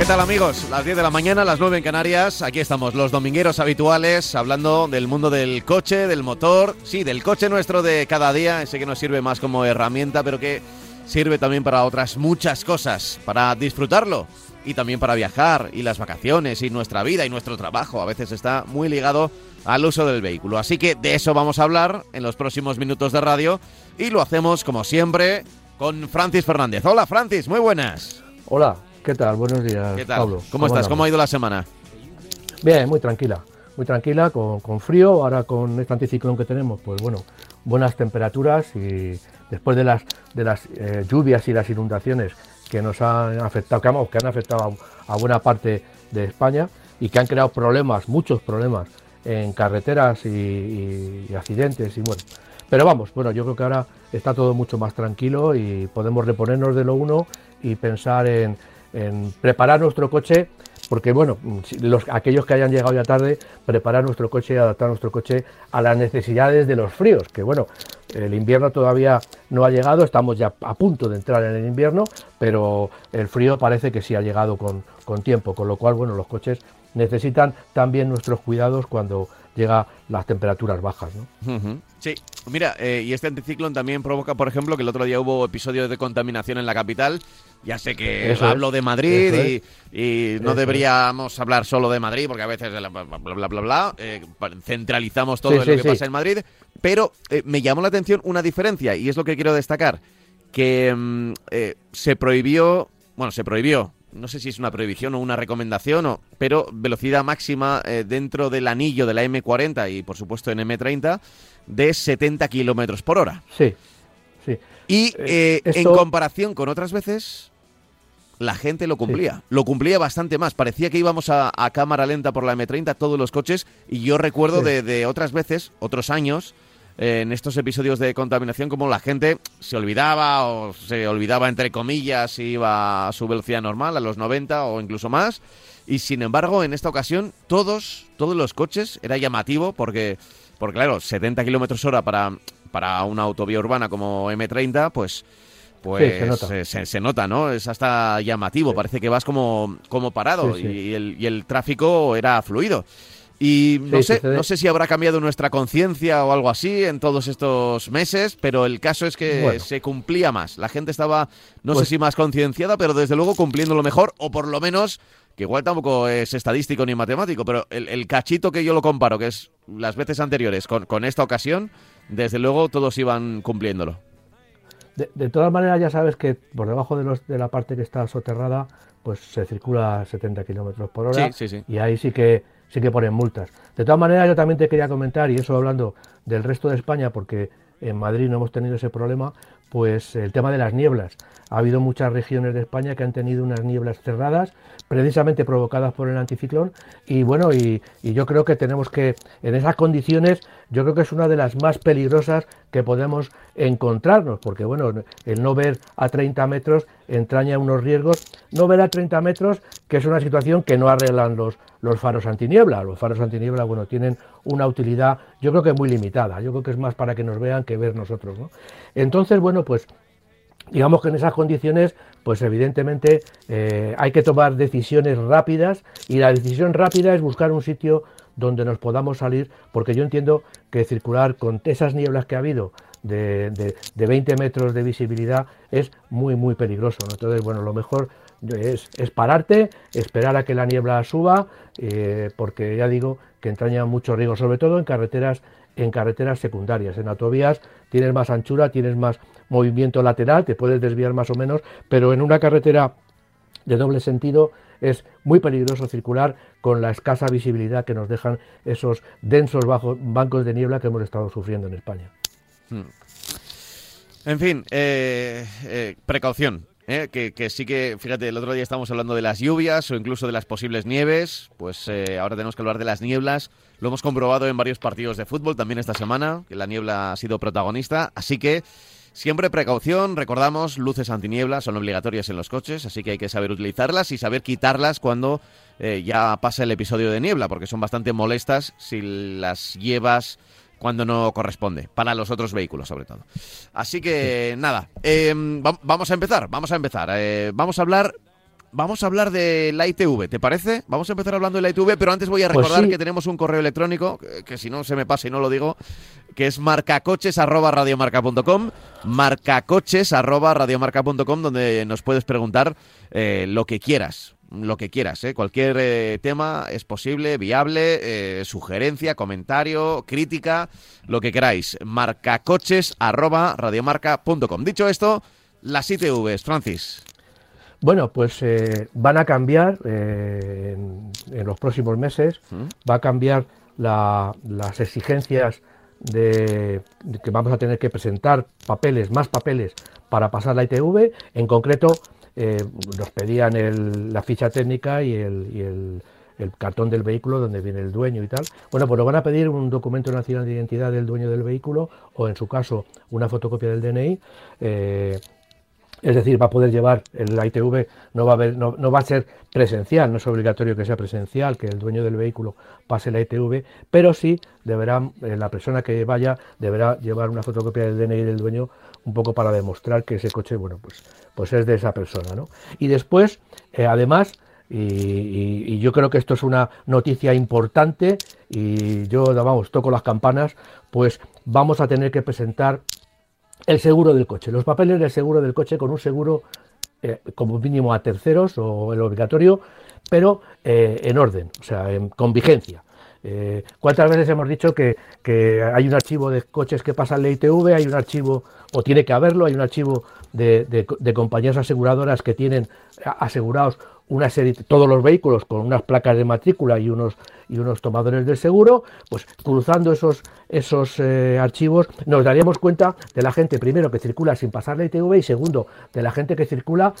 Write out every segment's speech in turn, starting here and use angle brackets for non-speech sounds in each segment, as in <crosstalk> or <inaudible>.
¿Qué tal amigos? Las 10 de la mañana, las 9 en Canarias. Aquí estamos, los domingueros habituales, hablando del mundo del coche, del motor. Sí, del coche nuestro de cada día, ese que nos sirve más como herramienta, pero que sirve también para otras muchas cosas, para disfrutarlo y también para viajar y las vacaciones y nuestra vida y nuestro trabajo. A veces está muy ligado al uso del vehículo. Así que de eso vamos a hablar en los próximos minutos de radio y lo hacemos como siempre con Francis Fernández. Hola Francis, muy buenas. Hola, ¿qué tal? Buenos días, ¿Qué tal? Pablo. ¿Cómo, estás? andamos? ¿Cómo ha ido la semana? Bien, muy tranquila. Muy tranquila, con, con frío, ahora con este anticiclón que tenemos, pues bueno, buenas temperaturas y después de las, de las eh, lluvias y las inundaciones que nos han afectado, que han, que han afectado a, a buena parte de España y que han creado problemas, muchos problemas en carreteras y, y- y accidentes y bueno. Pero vamos, bueno, yo creo que ahora está todo mucho más tranquilo y podemos reponernos de lo uno y pensar en, en preparar nuestro coche, porque bueno, los, aquellos que hayan llegado ya tarde, preparar nuestro coche y adaptar nuestro coche a las necesidades de los fríos, que bueno, el invierno todavía no ha llegado, estamos ya a punto de entrar en el invierno, pero el frío parece que sí ha llegado con, con tiempo, con lo cual, bueno, los coches necesitan también nuestros cuidados cuando llega las temperaturas bajas, ¿no? Sí, mira, eh, y este anticiclón también provoca, por ejemplo, que el otro día hubo episodios de contaminación en la capital. Ya sé que Eso es, hablo de Madrid y, y no Eso es. deberíamos hablar solo de Madrid porque a veces bla bla bla bla, eh, centralizamos todo Sí, en sí, lo que sí. pasa en Madrid, pero eh, me llamó la atención una diferencia y es lo que quiero destacar, que mm, eh, se prohibió, bueno, se prohibió, no sé si es una prohibición o una recomendación, o, pero velocidad máxima eh, dentro del anillo de la M40 y por supuesto en M30 de 70 kilómetros por hora. Sí, sí. Y eh, Eh, en comparación con otras veces, la gente lo cumplía. Lo cumplía bastante más. Parecía que íbamos a, a cámara lenta por la M30 todos los coches. Y yo recuerdo Sí. de, de otras veces, otros años, eh, en estos episodios de contaminación, como la gente se olvidaba o se olvidaba, entre comillas, si iba a su velocidad normal, a los 90 o incluso más. Y sin embargo, en esta ocasión, todos, todos los coches, era llamativo porque, porque claro, 70 kilómetros hora para, para una autovía urbana como M30, pues, pues Sí, se nota. se, se nota, ¿no? Es hasta llamativo, parece que vas como, como parado sí. Y, el, y el tráfico era fluido. Y no Sí, sé, sucede. no sé si habrá cambiado nuestra conciencia o algo así en todos estos meses, pero el caso es que Bueno. se cumplía más. La gente estaba, no Pues- sé si más concienciada, pero desde luego cumpliéndolo mejor, o por lo menos, que igual tampoco es estadístico ni matemático, pero el, el cachito que yo lo comparo, que es las veces anteriores con, con esta ocasión, desde luego todos iban cumpliéndolo. De, de todas maneras, ya sabes que por debajo de, los, de la parte que está soterrada, pues se circula a 70 kilómetros por hora. Sí, sí, sí. Y ahí sí que sí que ponen multas. De todas maneras, yo también te quería comentar, y eso hablando del resto de España, porque en Madrid no hemos tenido ese problema, pues el tema de las nieblas. Ha habido muchas regiones de España que han tenido unas nieblas cerradas, precisamente provocadas por el anticiclón, y bueno, y, yo creo que tenemos que, en esas condiciones, yo creo que es una de las más peligrosas que podemos encontrarnos, porque bueno, el no ver a 30 metros entraña unos riesgos, no ver a 30 metros, que es una situación que no arreglan los, los faros antiniebla. Los faros antiniebla, bueno, tienen una utilidad, yo creo que muy limitada, yo creo que es más para que nos vean que ver nosotros, ¿no? Entonces, bueno, pues digamos que en esas condiciones, pues evidentemente eh, hay que tomar decisiones rápidas y la decisión rápida es buscar un sitio donde nos podamos salir, porque yo entiendo que circular con esas nieblas que ha habido de, de- de 20 metros de visibilidad es muy, muy peligroso. ¿no? Entonces, bueno, lo mejor es, es pararte, esperar a que la niebla suba, eh, porque ya digo que entraña mucho riesgo, sobre todo en carreteras en carreteras secundarias. En autovías tienes más anchura, tienes más movimiento lateral, te puedes desviar más o menos, pero en una carretera de doble sentido es muy peligroso circular con la escasa visibilidad que nos dejan esos densos bajos, bancos de niebla que hemos estado sufriendo en España. En fin, eh, eh, precaución. ¿eh? que, sí que, fíjate, el otro día estábamos hablando de las lluvias o incluso de las posibles nieves, pues eh, ahora tenemos que hablar de las nieblas. Lo hemos comprobado en varios partidos de fútbol también esta semana, que la niebla ha sido protagonista, así que siempre precaución, recordamos, luces antiniebla son obligatorias en los coches, así que hay que saber utilizarlas y saber quitarlas cuando eh, ya pasa el episodio de niebla, porque son bastante molestas si las llevas cuando no corresponde, para los otros vehículos sobre todo. Así que nada, em, vamos a empezar, vamos a empezar. Eh, vamos a hablar vamos a hablar de la ITV, ¿te parece? Vamos a empezar hablando de la ITV, pero antes voy a pues recordar que tenemos un correo electrónico, que, si no se me pasa y no lo digo, que es marcacoches.radiomarca.com, marcacoches.radiomarca.com, donde nos puedes preguntar eh, lo que quieras lo que quieras, ¿eh? cualquier eh, tema es posible, viable, eh, sugerencia, comentario, crítica, lo que queráis. Marcacoches arroba radiomarca.com. Dicho esto, las ITVs, Francis. Bueno, pues van a cambiar en, los próximos meses, ¿Mm? va a cambiar las exigencias de, que vamos a tener que presentar papeles, más papeles para pasar la ITV, en concreto eh, nos pedían la ficha técnica y, el, cartón del vehículo donde viene el dueño y tal. Bueno, pues nos van a pedir un documento nacional de identidad del dueño del vehículo o en su caso una fotocopia del DNI. Eh, es decir, va a poder llevar el ITV, no va, a no, va a ser presencial, no es obligatorio que sea presencial, que el dueño del vehículo pase la ITV, pero sí deberá, eh, la persona que vaya deberá llevar una fotocopia del DNI del dueño un poco para demostrar que ese coche, bueno, pues, pues es de esa persona, ¿no? Y después, eh, además, y, yo creo que esto es una noticia importante y yo, vamos, toco las campanas, pues vamos a tener que presentar el seguro del coche, los papeles del seguro del coche con un seguro eh, como mínimo a terceros o el obligatorio, pero eh, en orden, o sea, con vigencia. Eh, ¿Cuántas veces hemos dicho que, hay un archivo de coches que pasan la ITV, hay un archivo, o tiene que haberlo, hay un archivo de, compañías aseguradoras que tienen asegurados una serie, todos los vehículos con unas placas de matrícula y unos, y unos tomadores del seguro, pues cruzando esos, esos eh, archivos nos daríamos cuenta de la gente, primero, que circula sin pasar la ITV y segundo, de la gente que circula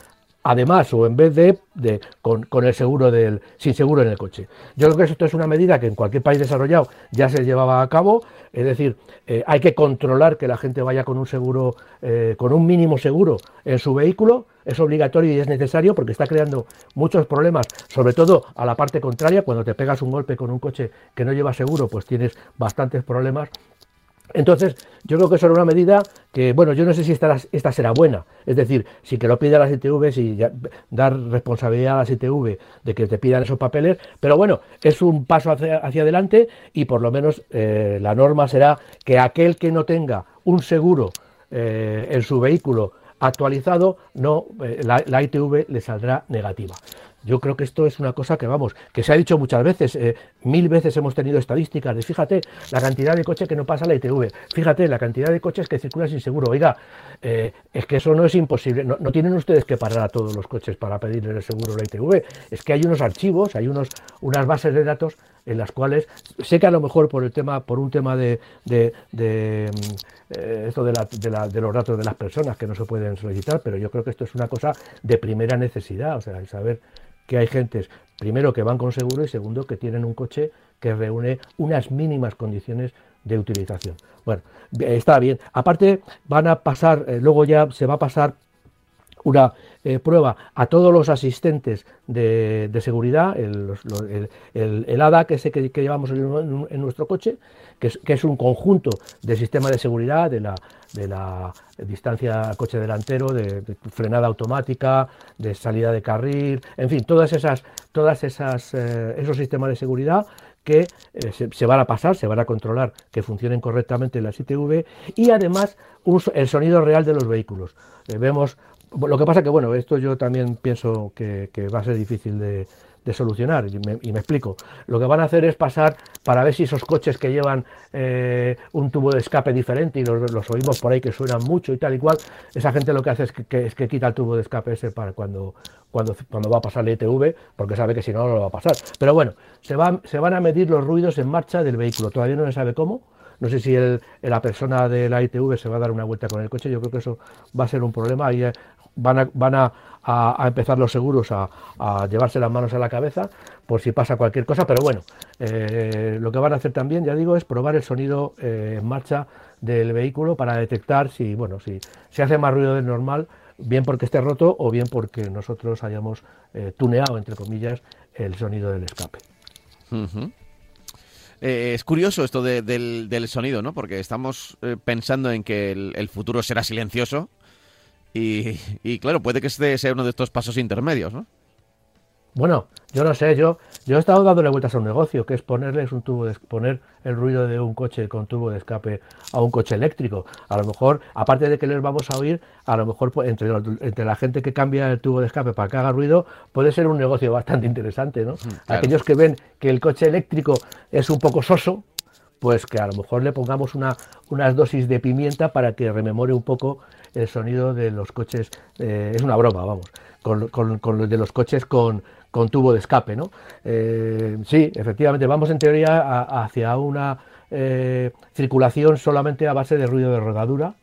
además o en vez de, de con, el seguro del sin seguro en el coche. Yo creo que esto es una medida que en cualquier país desarrollado ya se llevaba a cabo, es decir, eh, hay que controlar que la gente vaya con un seguro, eh, con un mínimo seguro en su vehículo, es obligatorio y es necesario porque está creando muchos problemas, sobre todo a la parte contraria, cuando te pegas un golpe con un coche que no lleva seguro, pues tienes bastantes problemas entonces, yo creo que eso era una medida que, bueno, yo no sé si esta, esta será buena. Es decir, si que lo pida las ITV, si dar responsabilidad a las ITV de que te pidan esos papeles, pero bueno, es un paso hacia, adelante y por lo menos eh, la norma será que aquel que no tenga un seguro eh, en su vehículo actualizado, no, eh, la ITV le saldrá negativa. Yo creo que esto es una cosa que, vamos, que se ha dicho muchas veces, eh, mil veces hemos tenido estadísticas de, fíjate, la cantidad de coches que no pasa la ITV, fíjate, la cantidad de coches que circulan sin seguro. Oiga, eh, es que eso no es imposible, no, tienen ustedes que parar a todos los coches para pedirle el seguro a la ITV, es que hay unos archivos, hay unos, unas bases de datos en las cuales, sé que a lo mejor por el tema, por un tema de, de, de mm, eh, esto de, la, de, los datos de las personas que no se pueden solicitar, pero yo creo que esto es una cosa de primera necesidad, o sea, el saber que hay gentes, primero, que van con seguro y segundo, que tienen un coche que reúne unas mínimas condiciones de utilización. Bueno, está bien. Aparte, van a pasar, eh, luego ya se va a pasar una eh, prueba a todos los asistentes de, seguridad, el, el, ADA que, ese que, llevamos en, nuestro coche, que es, un conjunto de sistema de seguridad, de la, de la distancia coche delantero, de, frenada automática, de salida de carril, en fin, todas esas, todas esas eh, esos sistemas de seguridad que eh, se, van a pasar, se van a controlar que funcionen correctamente las ITV y además el sonido real de los vehículos. Eh, vemos, lo que pasa que bueno, esto yo también pienso que va a ser difícil de, solucionar. Y me, explico. Lo que van a hacer es pasar para ver si esos coches que llevan eh, un tubo de escape diferente y los, oímos por ahí que suenan mucho y tal y cual, esa gente lo que hace es que, es que quita el tubo de escape ese para cuando, cuando, cuando va a pasar el ETV, porque sabe que si no, no lo va a pasar. Pero bueno, se, van, se van a medir los ruidos en marcha del vehículo. Todavía no se sabe cómo. No sé si la persona de la ITV se va a dar una vuelta con el coche, yo creo que eso va a ser un problema. Hay van a, van a, empezar los seguros a, llevarse las manos a la cabeza por si pasa cualquier cosa, pero bueno, eh, lo que van a hacer también, ya digo, es probar el sonido eh, en marcha del vehículo para detectar si, bueno, si se hace más ruido del normal, bien porque esté roto o bien porque nosotros hayamos eh, tuneado, entre comillas, el sonido del escape. es curioso esto del, sonido, ¿no? Porque estamos pensando en que el, futuro será silencioso y, y, claro, puede que este sea uno de estos pasos intermedios, ¿no? Bueno, yo no sé, yo, yo he estado dándole vueltas a un negocio, que es ponerles un tubo de, poner el ruido de un coche con tubo de escape a un coche eléctrico. A lo mejor, aparte de que les vamos a oír, a lo mejor pues, entre, entre la gente que cambia el tubo de escape para que haga ruido, puede ser un negocio bastante interesante, ¿no? Aquellos que ven que el coche eléctrico es un poco soso, pues que a lo mejor le pongamos una, unas dosis de pimienta para que rememore un poco el sonido de los coches. Eh, es una broma, vamos, con, con, de los coches con con tubo de escape. ¿no? Eh, sí, efectivamente, vamos en teoría hacia una eh, circulación solamente a base de ruido de rodadura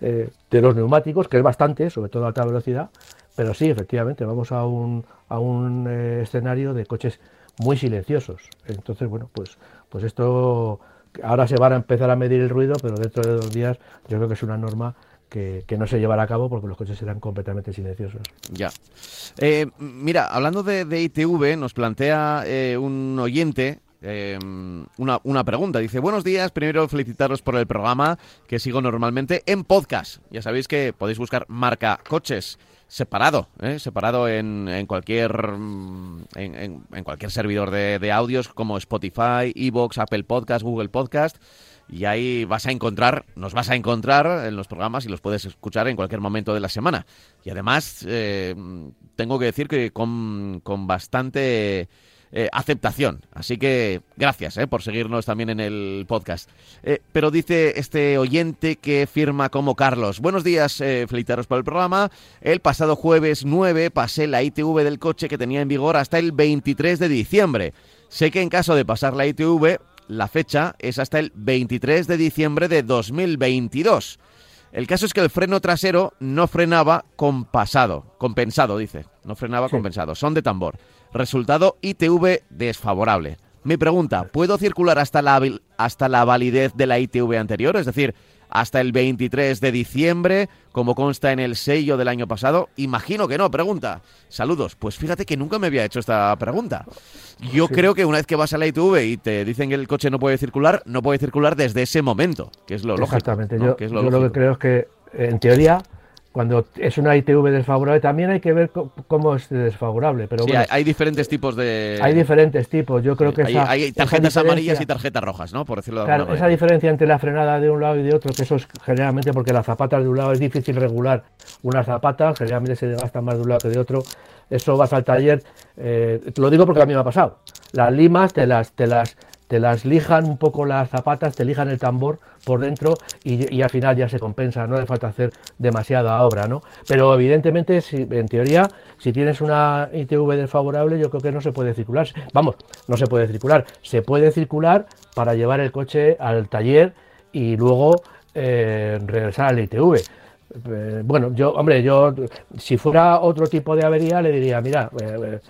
de los neumáticos, que es bastante, sobre todo a alta velocidad, pero sí, efectivamente, vamos a un, a un escenario de coches muy silenciosos. Entonces, bueno, pues, pues esto ahora se van a empezar a medir el ruido, pero dentro de dos días yo creo que es una norma que, no se llevará a cabo porque los coches serán completamente silenciosos. Ya. Eh, mira, hablando de, ITV, nos plantea eh, un oyente eh, una, una, pregunta. Dice, buenos días, primero felicitaros por el programa que sigo normalmente en podcast. Ya sabéis que podéis buscar marca coches separado, separado en, en cualquier en, en, cualquier servidor de, audios como Spotify, Evox, Apple Podcast, Google Podcast y ahí vas a encontrar, nos vas a encontrar en los programas y los puedes escuchar en cualquier momento de la semana. Y además, eh, tengo que decir que con, bastante eh, aceptación. Así que gracias eh, por seguirnos también en el podcast. pero dice este oyente que firma como Carlos. Buenos días, felicitaros por el programa. El pasado jueves 9 pasé la ITV del coche que tenía en vigor hasta el 23 de diciembre. Sé que en caso de pasar la ITV la fecha es hasta el 23 de diciembre de 2022. El caso es que el freno trasero no frenaba compasado, compensado, dice. No frenaba compensado, son de tambor. Resultado ITV desfavorable. Mi pregunta, ¿puedo circular hasta la, hasta la validez de la ITV anterior? Es decir, hasta el 23 de diciembre, como consta en el sello del año pasado? Imagino que no, pregunta. Saludos. Pues fíjate que nunca me había hecho esta pregunta. Yo creo que una vez que vas a la ITV y te dicen que el coche no puede circular, no puede circular desde ese momento, que es lo lógico. Exactamente. Yo, yo lo que creo es que, en teoría, cuando es una ITV desfavorable, también hay que ver cómo es desfavorable. Pero sí, hay, diferentes tipos de. Hay diferentes tipos. Yo creo que hay, tarjetas amarillas y tarjetas rojas, ¿no? Por decirlo de Claro, esa diferencia entre la frenada de un lado y de otro, que eso es generalmente porque las zapatas de un lado es difícil regular unas zapatas, generalmente se desgastan más de un lado que de otro. Eso vas al taller, eh, te lo digo porque a mí me ha pasado. Las limas te las, te las te las lijan un poco las zapatas, te lijan el tambor por dentro y, al final ya se compensa, no hace falta hacer demasiada obra, ¿no? Pero evidentemente, si, en teoría, si tienes una ITV desfavorable, yo creo que no se puede circular. Vamos, no se puede circular. Se puede circular para llevar el coche al taller y luego eh, regresar al ITV. Eh, bueno, yo, hombre, yo, si fuera otro tipo de avería, le diría, mira, eh,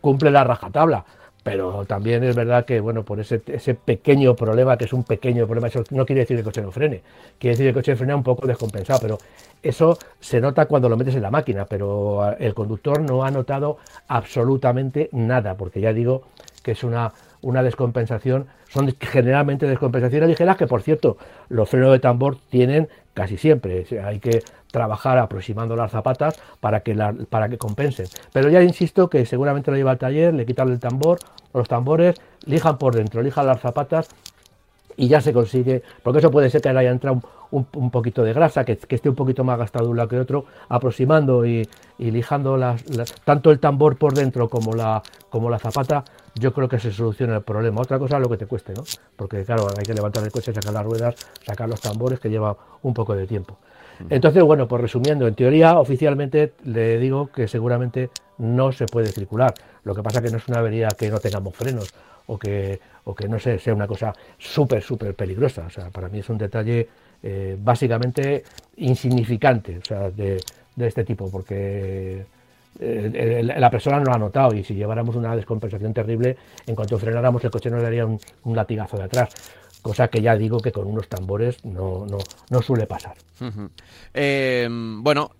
cumple la rajatabla pero también es verdad que, bueno, por ese, pequeño problema, que es un pequeño problema, eso no quiere decir que el coche no frene, quiere decir que el coche frena un poco descompensado, pero eso se nota cuando lo metes en la máquina, pero ah, el conductor no ha notado absolutamente nada, porque ya digo que es una, una descompensación, son generalmente descompensaciones ligeras que, por cierto, los frenos de tambor tienen casi siempre. Hay que trabajar aproximando las zapatas para que, para que compensen. Pero ya insisto que seguramente lo lleva al taller, le quitan el tambor, los tambores, lijan por dentro, lijan las zapatas y ya se consigue, porque eso puede ser que haya entrado un, poquito de grasa, que, esté un poquito más gastado un lado que otro, aproximando y, lijando las, tanto el tambor por dentro como la, como la zapata, yo creo que se soluciona el problema. Otra cosa es lo que te cueste, ¿no? Porque claro, hay que levantar el coche, sacar las ruedas, sacar los tambores, que lleva un poco de tiempo. Entonces, bueno, pues resumiendo, en teoría oficialmente le digo que seguramente no se puede circular. Lo que pasa que no es una avería que no tengamos frenos o que, o que no sé, sea una cosa súper, súper peligrosa. O sea, para mí es un detalle eh, básicamente insignificante. O sea, de, de este tipo, porque eh, la persona no lo ha notado y si lleváramos una descompensación terrible, en cuanto frenáramos el coche nos daría un, latigazo de atrás. Cosa que ya digo que con unos tambores no, no, no suele pasar. Eh, bueno,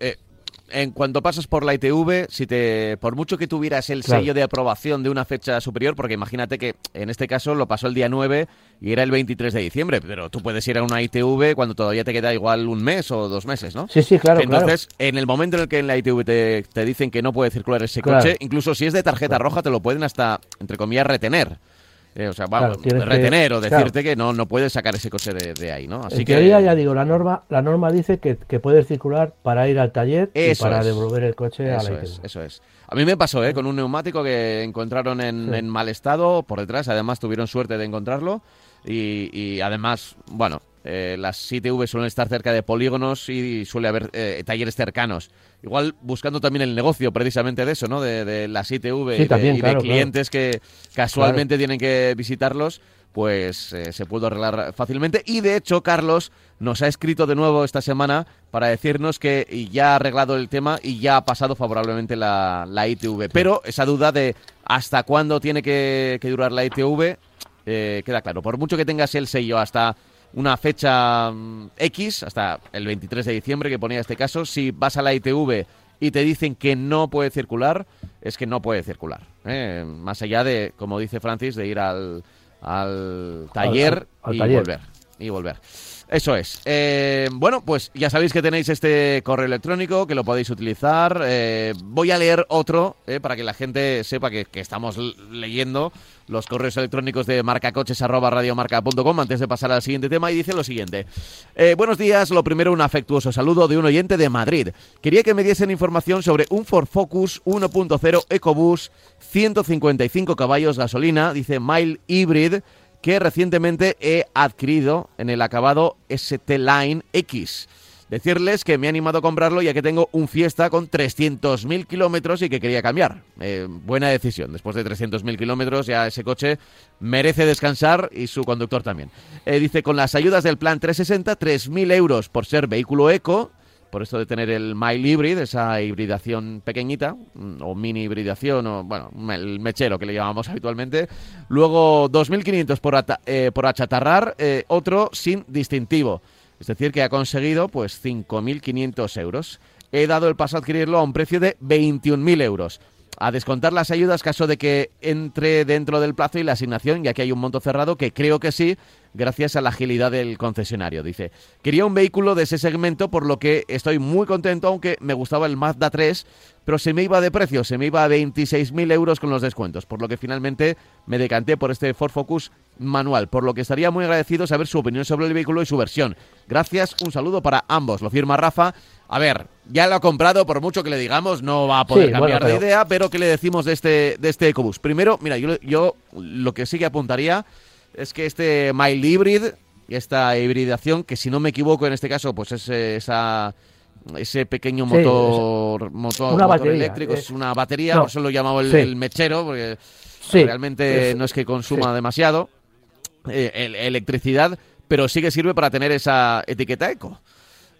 en cuanto pasas por la ITV, si te, por mucho que tuvieras el sello de aprobación de una fecha superior, porque imagínate que en este caso lo pasó el día 9 y era el 23 de diciembre, pero tú puedes ir a una ITV cuando todavía te queda igual un mes o dos meses, ¿no? Sí, sí, claro. Entonces, en el momento en el que en la ITV te, dicen que no puede circular ese coche, incluso si es de tarjeta roja, te lo pueden hasta, entre comillas, retener. Eh, o sea, vamos, retener o decirte que no, no puedes sacar ese coche de, ahí, ¿no? Así en que teoría, ya digo, la norma, la norma dice que, que puedes circular para ir al taller y para devolver el coche a la es, Eso es. A mí me pasó, ¿eh? Con un neumático que encontraron en, mal estado por detrás. Además, tuvieron suerte de encontrarlo. Y, y además, bueno, eh, las ITV suelen estar cerca de polígonos y suele haber eh, talleres cercanos. Igual buscando también el negocio precisamente de eso, ¿no? De, las ITV y, de, clientes que casualmente tienen que visitarlos, pues eh, se puede arreglar fácilmente. Y de hecho, Carlos nos ha escrito de nuevo esta semana para decirnos que ya ha arreglado el tema y ya ha pasado favorablemente la, ITV. Pero esa duda de hasta cuándo tiene que, que durar la ITV queda claro. Por mucho que tengas el sello hasta una fecha mm, X, hasta el 23 de diciembre que ponía este caso, si vas a la ITV y te dicen que no puede circular, es que no puede circular. ¿eh? Más allá de, como dice Francis, de ir al, al taller y volver. Y volver. Eso es. Eh, bueno, pues ya sabéis que tenéis este correo electrónico, que lo podéis utilizar. Eh, voy a leer otro para que la gente sepa que, que estamos leyendo los correos electrónicos de marcacoches.radiomarca.com antes de pasar al siguiente tema y dice lo siguiente. Eh, buenos días, lo primero un afectuoso saludo de un oyente de Madrid. Quería que me diesen información sobre un Ford Focus 1.0 EcoBoost 155 caballos gasolina, dice Mile Hybrid, que recientemente he adquirido en el acabado ST Line X. Decirles que me he animado a comprarlo ya que tengo un Fiesta con 300.000 kilómetros y que quería cambiar. Eh, buena decisión. Después de 300.000 kilómetros ya ese coche merece descansar y su conductor también. Eh, dice, con las ayudas del plan 360, 3.000 euros por ser vehículo eco, por esto de tener el Mile Hybrid, esa hibridación pequeñita, mm, o mini hibridación, o bueno, el mechero que le llamamos <laughs> habitualmente. Luego 2.500 por, eh, por achatarrar, otro sin distintivo. Es decir, que ha conseguido pues 5.500 euros. He dado el paso a adquirirlo a un precio de 21.000 euros. A descontar las ayudas caso de que entre dentro del plazo y la asignación, ya que hay un monto cerrado, que creo que sí, gracias a la agilidad del concesionario. Dice, quería un vehículo de ese segmento, por lo que estoy muy contento, aunque me gustaba el Mazda 3, pero se me iba de precio, se me iba a 26.000 euros con los descuentos, por lo que finalmente me decanté por este Ford Focus manual, por lo que estaría muy agradecido saber su opinión sobre el vehículo y su versión. Gracias, un saludo para ambos. Lo firma Rafa. A ver, ya lo ha comprado, por mucho que le digamos, no va a poder cambiar de idea, pero ¿qué le decimos de este, de este EcoBoost? Primero, mira, yo, yo lo que sí que apuntaría es que este Mile Hybrid, esta hibridación, que si no me equivoco en este caso, pues es esa ese pequeño motor, motor, eléctrico, es, una batería, por eso lo llamaba el, mechero, porque realmente no es que consuma demasiado eh, electricidad, pero sí que sirve para tener esa etiqueta eco.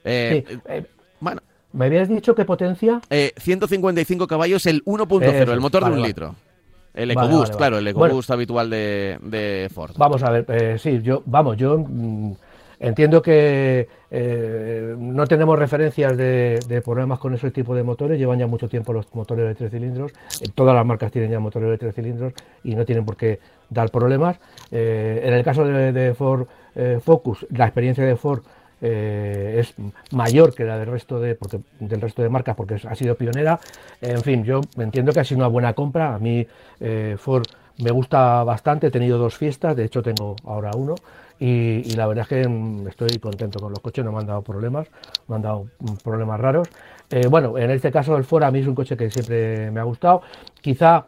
Eh, eh, bueno. ¿Me habías dicho qué potencia? 155 caballos, el 1.0, el motor de un litro. El EcoBoost, claro, el EcoBoost habitual de, Ford. Vamos a ver, eh, sí, yo, vamos, yo mm, entiendo que eh, no tenemos referencias de, problemas con ese tipo de motores, llevan ya mucho tiempo los motores de tres cilindros, eh, todas las marcas tienen ya motores de tres cilindros y no tienen por qué dar problemas. en el caso de Ford Focus, la experiencia de Ford eh, es mayor que la del resto de porque, del resto de marcas porque ha sido pionera. En fin, yo entiendo que ha sido una buena compra. A mí eh, Ford me gusta bastante. He tenido dos fiestas, de hecho tengo ahora uno. Y, la verdad es que mm, estoy contento con los coches, no me han dado problemas, me han dado mm, problemas raros. Eh, bueno, en este caso el Ford a mí es un coche que siempre me ha gustado. Quizá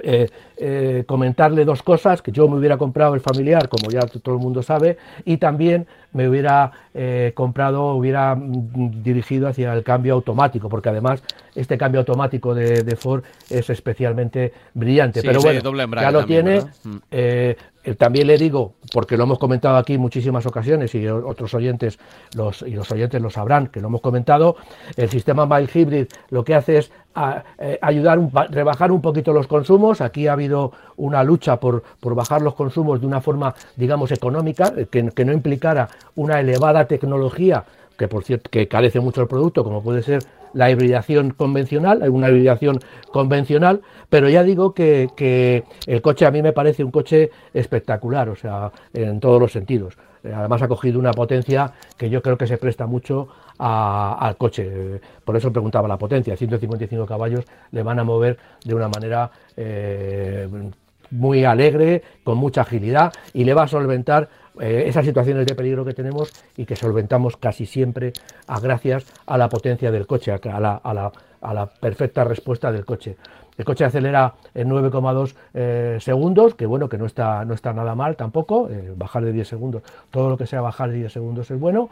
eh, eh, comentarle dos cosas, que yo me hubiera comprado el familiar, como ya todo el mundo sabe, y también me hubiera eh, comprado, hubiera mm, dirigido hacia el cambio automático, porque además este cambio automático de, Ford es especialmente brillante. Pero bueno, ya lo tiene. Eh, también le digo, porque lo hemos comentado aquí en muchísimas ocasiones y otros oyentes los, y los oyentes lo sabrán, que lo hemos comentado, el sistema Mild Hybrid lo que hace es eh, ayudar, a rebajar un poquito los consumos. Aquí ha habido una lucha por, por bajar los consumos de una forma, digamos, económica, eh, que, que no implicara una elevada tecnología que por cierto que carece mucho el producto, como puede ser la hibridación convencional, una hibridación convencional, pero ya digo que, el coche a mí me parece un coche espectacular, o sea, en todos los sentidos. Además ha cogido una potencia que yo creo que se presta mucho al coche. Por eso preguntaba la potencia. 155 caballos le van a mover de una manera eh, muy alegre, con mucha agilidad y le va a solventar eh, esas situaciones de peligro que tenemos y que solventamos casi siempre a gracias a la potencia del coche, a la, a la, a la perfecta respuesta del coche. El coche acelera en 9,2 eh, segundos, que bueno, que no está, no está nada mal tampoco, eh, bajar de 10 segundos, todo lo que sea bajar de 10 segundos es bueno.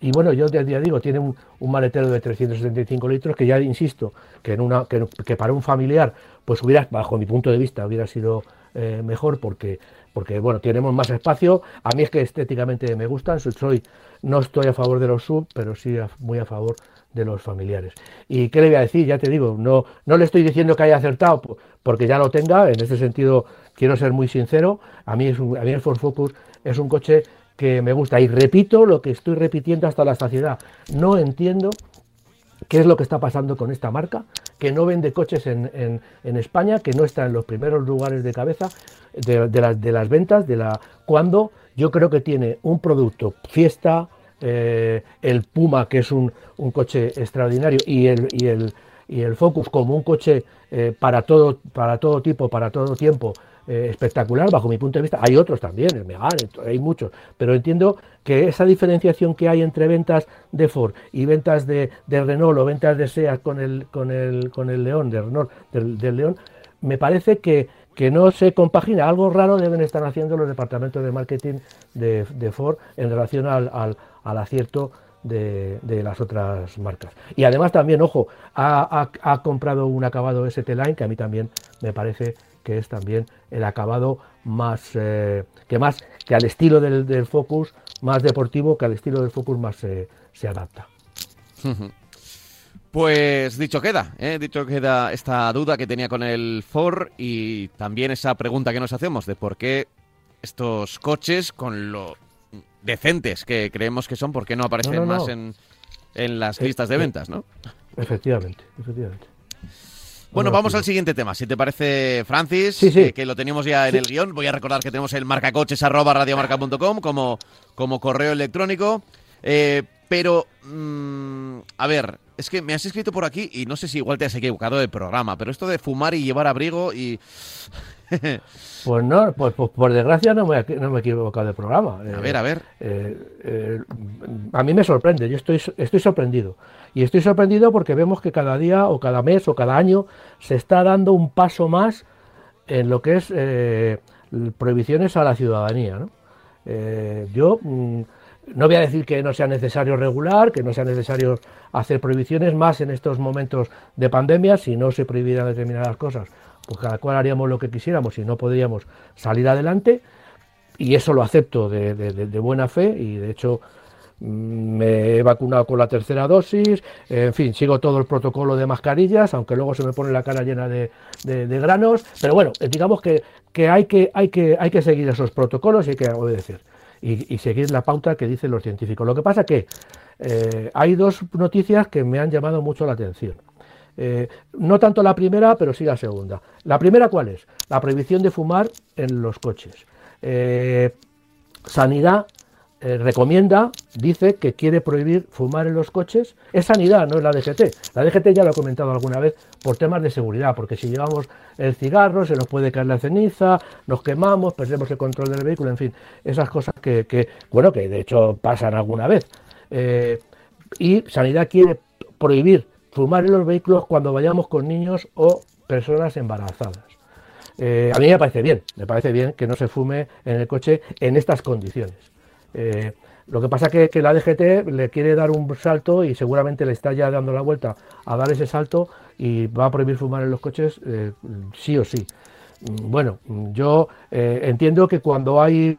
y bueno, yo ya digo, tiene un, maletero de 375 litros que ya insisto, que, en una, que, para un familiar, pues hubiera, bajo mi punto de vista, hubiera sido mejor porque porque bueno, tenemos más espacio. A mí es que estéticamente me gustan, soy, no estoy a favor de los sub, pero sí muy a favor de los familiares. ¿Y qué le voy a decir? Ya te digo, no, no le estoy diciendo que haya acertado porque ya lo tenga, en este sentido quiero ser muy sincero, a mí, es a mí el Ford Focus es un coche que me gusta y repito lo que estoy repitiendo hasta la saciedad. No entiendo qué es lo que está pasando con esta marca, que no vende coches en, España, que no está en los primeros lugares de cabeza de, las, ventas, de la cuando yo creo que tiene un producto fiesta, eh, el Puma, que es un, coche extraordinario, y el, y el, y el Focus como un coche eh, para, todo, para todo tipo, para todo tiempo, eh, espectacular bajo mi punto de vista. Hay otros también, el Megane, hay muchos, pero entiendo que esa diferenciación que hay entre ventas de Ford y ventas de, Renault o ventas de SEAT con el, con el, con el León, de Renault, del, León, me parece que, que no se compagina. Algo raro deben estar haciendo los departamentos de marketing de, Ford en relación al, acierto de, las otras marcas. Y además también, ojo, ha, ha comprado un acabado ST-Line que a mí también me parece que es también el acabado más eh, que más que al estilo del, Focus más deportivo que al estilo del Focus más se adapta. <laughs> Pues dicho queda, ¿eh? dicho queda esta duda que tenía con el Ford y también esa pregunta que nos hacemos de por qué estos coches con lo decentes que creemos que son, ¿por qué no aparecen más En, en, las eh, listas de ventas, no? Efectivamente, efectivamente. Bueno, vamos al siguiente tema. Si te parece, Francis, Que, lo teníamos ya en el guion. Voy a recordar que tenemos el marcacoches arroba radiomarca.com como, como correo electrónico. Eh, pero, mm, a ver, es que me has escrito por aquí y no sé si igual te has equivocado del programa, pero esto de fumar y llevar abrigo y... <laughs> pues no, pues, pues, por desgracia no me, no me he equivocado del programa. A ver, a ver. Eh, eh, a mí me sorprende, yo estoy, estoy sorprendido. Y estoy sorprendido porque vemos que cada día o cada mes o cada año se está dando un paso más en lo que es eh, prohibiciones a la ciudadanía. Yo mm, no voy a decir que no sea necesario regular, que no sea necesario hacer prohibiciones más en estos momentos de pandemia, si no se prohibieran determinadas cosas, pues cada cual haríamos lo que quisiéramos y no podríamos salir adelante. Y eso lo acepto de buena fe y de hecho me he vacunado con la tercera dosis, en fin, sigo todo el protocolo de mascarillas, aunque luego se me pone la cara llena de, granos, pero bueno, eh, digamos que, hay que, hay, que, hay que seguir esos protocolos y hay que obedecer y, seguir la pauta que dicen los científicos. Lo que pasa que eh, hay dos noticias que me han llamado mucho la atención. Eh, no tanto la primera, pero sí la segunda. La primera, ¿cuál es? La prohibición de fumar en los coches. Sanidad eh, recomienda, dice que quiere prohibir fumar en los coches. Es sanidad, no es la DGT. La DGT ya lo he comentado alguna vez por temas de seguridad, porque si llevamos el cigarro se nos puede caer la ceniza, nos quemamos, perdemos el control del vehículo, en fin, esas cosas que, bueno, que de hecho pasan alguna vez. Eh, y sanidad quiere prohibir fumar en los vehículos cuando vayamos con niños o personas embarazadas. Eh, a mí me parece bien, me parece bien que no se fume en el coche en estas condiciones. Eh, Lo que pasa es que, la DGT le quiere dar un salto y seguramente le está ya dando la vuelta a dar ese salto y va a prohibir fumar en los coches eh, sí o sí. Mm, bueno, yo entiendo que cuando hay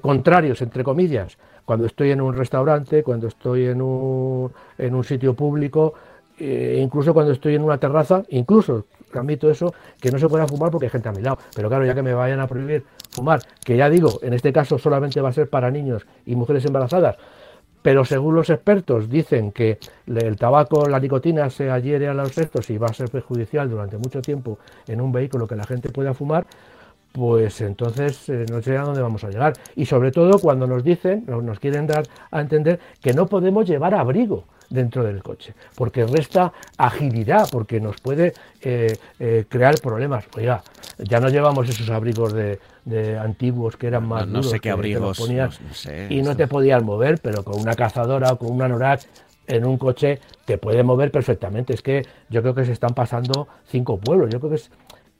contrarios, entre comillas, cuando estoy en un restaurante, cuando estoy en un, en un sitio público, incluso cuando estoy en una terraza, incluso admito eso, que no se pueda fumar porque hay gente a mi lado. Pero claro, ya que me vayan a prohibir fumar, que ya digo, en este caso solamente va a ser para niños y mujeres embarazadas, pero según los expertos dicen que el tabaco, la nicotina se adhiere a los restos y va a ser perjudicial durante mucho tiempo en un vehículo que la gente pueda fumar, pues entonces eh, no sé a dónde vamos a llegar. Y sobre todo cuando nos dicen, nos quieren dar a entender que no podemos llevar abrigo dentro del coche, porque resta agilidad, porque nos puede eh, eh, crear problemas. Oiga, ya no llevamos esos abrigos de, antiguos que eran más no, sé qué abrigos y no te podías mover, pero con una cazadora o con una anorak en un coche te puede mover perfectamente. Es que yo creo que se están pasando cinco pueblos. Yo creo que es,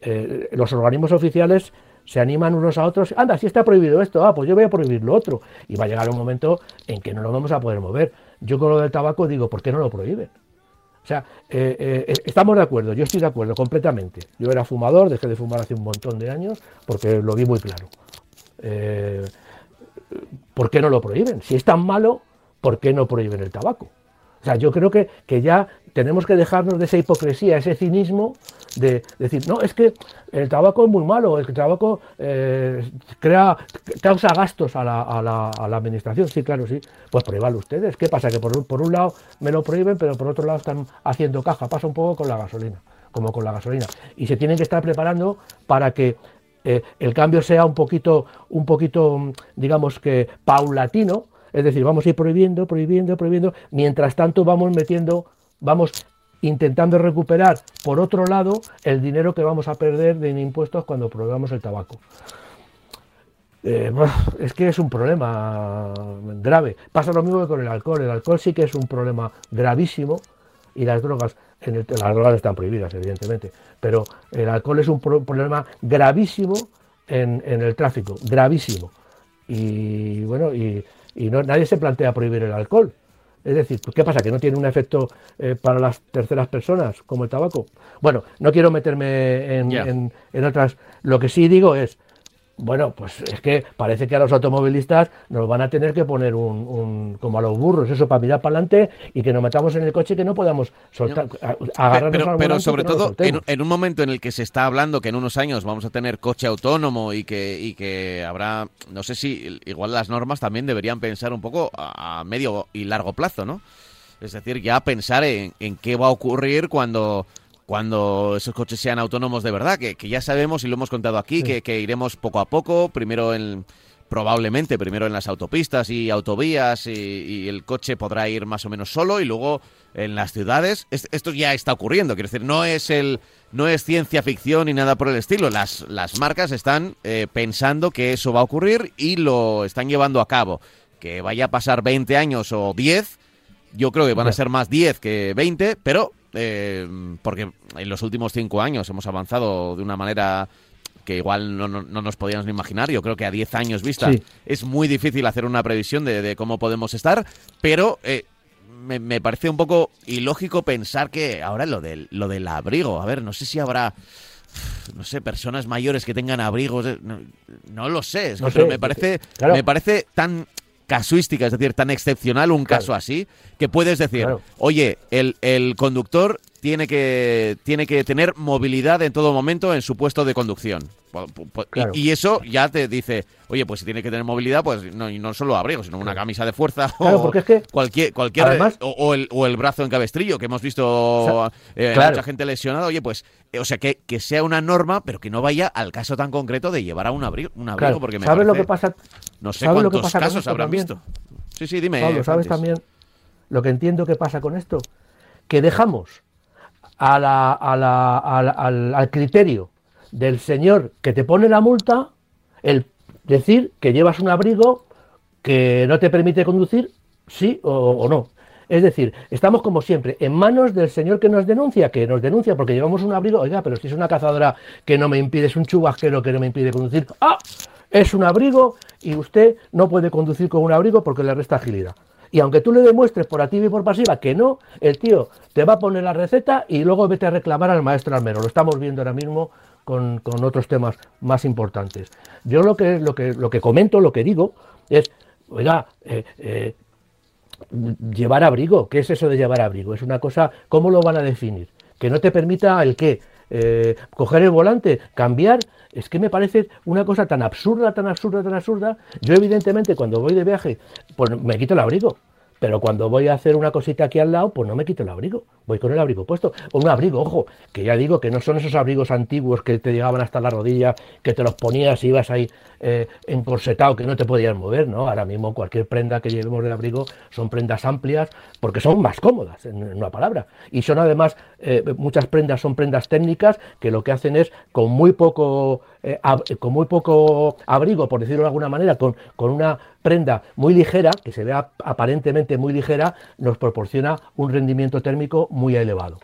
eh, los organismos oficiales se animan unos a otros. Anda, si está prohibido esto, ah, pues yo voy a prohibir lo otro. Y va a llegar un momento en que no nos vamos a poder mover. Yo con lo del tabaco digo, ¿por qué no lo prohíben? O sea, eh, eh, estamos de acuerdo, yo estoy de acuerdo completamente. Yo era fumador, dejé de fumar hace un montón de años porque lo vi muy claro. ¿Por qué no lo prohíben? Si es tan malo, ¿por qué no prohíben el tabaco? O sea, yo creo que, que ya tenemos que dejarnos de esa hipocresía, ese cinismo de decir, no, es que el tabaco es muy malo, el tabaco eh, crea, causa gastos a la, administración, sí, claro, sí, pues pruébalo ustedes. ¿Qué pasa? Que por, por un lado me lo prohíben, pero por otro lado están haciendo caja, pasa un poco con la gasolina, como con la gasolina. Y se tienen que estar preparando para que eh, el cambio sea un poquito, un poquito, digamos que paulatino, es decir, vamos a ir prohibiendo, prohibiendo, prohibiendo, mientras tanto vamos metiendo, vamos intentando recuperar, por otro lado, el dinero que vamos a perder de impuestos cuando probamos el tabaco. Eh, es que es un problema grave. Pasa lo mismo que con el alcohol. El alcohol sí que es un problema gravísimo y las drogas, en las drogas están prohibidas, evidentemente, pero el alcohol es un problema gravísimo en, el tráfico, gravísimo. Y bueno, y, nadie se plantea prohibir el alcohol. Es decir, ¿qué pasa? ¿Que no tiene un efecto eh, para las terceras personas como el tabaco? Bueno, no quiero meterme en, en, otras. Lo que sí digo es, bueno, pues es que parece que a los automovilistas nos van a tener que poner un, como a los burros, eso para mirar para adelante y que nos metamos en el coche y que no podamos soltar, agarrarnos pero, pero sobre todo en, un momento en el que se está hablando que en unos años vamos a tener coche autónomo y que, y que habrá, no sé si igual las normas también deberían pensar un poco a, medio y largo plazo, ¿no? Es decir, ya pensar en, en qué va a ocurrir cuando cuando esos coches sean autónomos de verdad, que, ya sabemos y lo hemos contado aquí, que, iremos poco a poco, primero en probablemente primero en las autopistas y autovías y, el coche podrá ir más o menos solo y luego en las ciudades. Esto ya está ocurriendo quiero decir no es el no es ciencia ficción ni nada por el estilo. Las las marcas están eh, pensando que eso va a ocurrir y lo están llevando a cabo. Que vaya a pasar 20 años o 10 yo creo que van a ser más 10 que 20 pero eh, porque en los últimos cinco años hemos avanzado de una manera que igual no, nos podíamos ni imaginar. Yo creo que a 10 años vista es muy difícil hacer una previsión de, cómo podemos estar, pero eh, me, parece un poco ilógico pensar que ahora lo del, lo del abrigo, a ver, no sé si habrá no sé, personas mayores que tengan abrigos, eh, no, lo sé, pero me parece, me parece tan casuística, es decir, tan excepcional un caso así, que puedes decir, oye, el, el conductor tiene que, tiene que tener movilidad en todo momento en su puesto de conducción. Y, eso ya te dice, oye, pues si tiene que tener movilidad, pues no, no solo abrigo, sino una camisa de fuerza <laughs> o porque es que, cualquier, cualquier o, el, o, el, brazo en cabestrillo, que hemos visto eh, mucha gente lesionada. Oye, pues, eh, o sea, que, que, sea una norma, pero que no vaya al caso tan concreto de llevar a un abrigo, un abrigo porque me ¿Sabes lo que pasa? No sé cuántos casos habrán visto. Sí, sí, dime. Pablo, ¿sabes también lo que entiendo que pasa con esto? Que dejamos a la, a la, al, al criterio del señor que te pone la multa el decir que llevas un abrigo que no te permite conducir, sí o, no. Es decir, estamos como siempre en manos del señor que nos denuncia, que nos denuncia porque llevamos un abrigo, oiga, pero si es una cazadora que no me impide, es un chubasquero que no me impide conducir, ¡ah! Es un abrigo y usted no puede conducir con un abrigo porque le resta agilidad. Y aunque tú le demuestres por activa y por pasiva que no, el tío te va a poner la receta y luego vete a reclamar al maestro Almero. Lo estamos viendo ahora mismo con, otros temas más importantes. Yo lo que, lo, que, lo que comento, lo que digo, es, oiga, eh, eh, llevar abrigo, ¿qué es eso de llevar abrigo? Es una cosa, ¿cómo lo van a definir? Que no te permita el qué, eh, coger el volante, cambiar, es que me parece una cosa tan absurda, tan absurda, tan absurda. Yo evidentemente cuando voy de viaje, pues me quito el abrigo. Pero cuando voy a hacer una cosita aquí al lado, pues no me quito el abrigo. Voy con el abrigo puesto. O un abrigo, ojo, que ya digo que no son esos abrigos antiguos que te llegaban hasta la rodilla, que te los ponías y ibas ahí eh, encorsetado, que no te podías mover, ¿no? Ahora mismo cualquier prenda que llevemos del abrigo son prendas amplias porque son más cómodas, en una palabra. Y son además, eh, muchas prendas son prendas técnicas que lo que hacen es con muy poco eh, con muy poco abrigo, por decirlo de alguna manera, con, con una prenda muy ligera, que se vea aparentemente muy ligera, nos proporciona un rendimiento térmico muy elevado.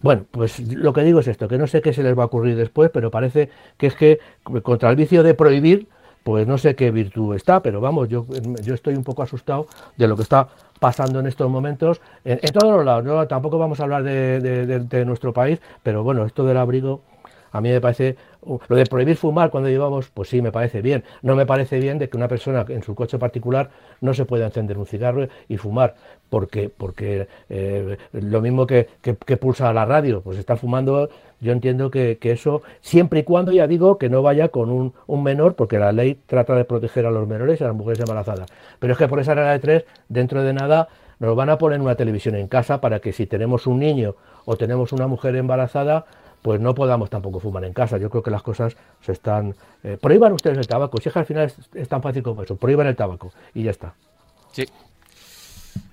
Bueno, pues lo que digo es esto, que no sé qué se les va a ocurrir después, pero parece que es que contra el vicio de prohibir, pues no sé qué virtud está, pero vamos, yo, yo estoy un poco asustado de lo que está pasando en estos momentos en, todos los lados. Tampoco vamos a hablar de, nuestro país, pero bueno, esto del abrigo a mí me parece, uh, lo de prohibir fumar cuando llevamos, pues sí, me parece bien. No me parece bien de que una persona en su coche particular no se pueda encender un cigarro y fumar, porque, porque eh, lo mismo que, pulsa la radio, pues está fumando, yo entiendo que, eso, siempre y cuando, ya digo, que no vaya con un, un, menor, porque la ley trata de proteger a los menores y a las mujeres embarazadas. Pero es que por esa regla de tres, dentro de nada, nos van a poner una televisión en casa para que si tenemos un niño o tenemos una mujer embarazada, pues no podamos tampoco fumar en casa. Yo creo que las cosas se están... Eh, prohíban ustedes el tabaco. Si es que al final es, tan fácil como eso. Prohíban el tabaco y ya está. Sí.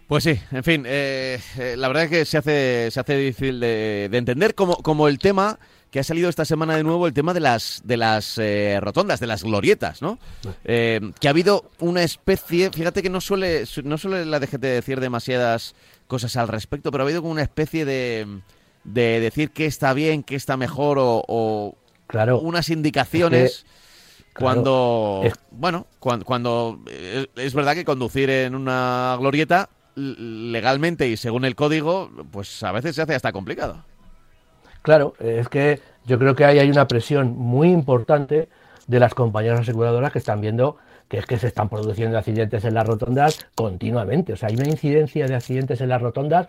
Pues sí, en fin, eh, eh, la verdad es que se hace, se hace difícil de, entender como, como el tema que ha salido esta semana de nuevo el tema de las de las rotondas, de las glorietas, ¿no? que ha habido una especie, fíjate que no suele no suele la DGT decir demasiadas cosas al respecto, pero ha habido como una especie de de decir qué está bien, qué está mejor o, claro, unas indicaciones cuando, bueno, cuando, cuando es, verdad que conducir en una glorieta legalmente y según el código, pues a veces se hace hasta complicado. Claro, es que yo creo que ahí hay una presión muy importante de las compañías aseguradoras que están viendo que es que se están produciendo accidentes en las rotondas continuamente. O sea, hay una incidencia de accidentes en las rotondas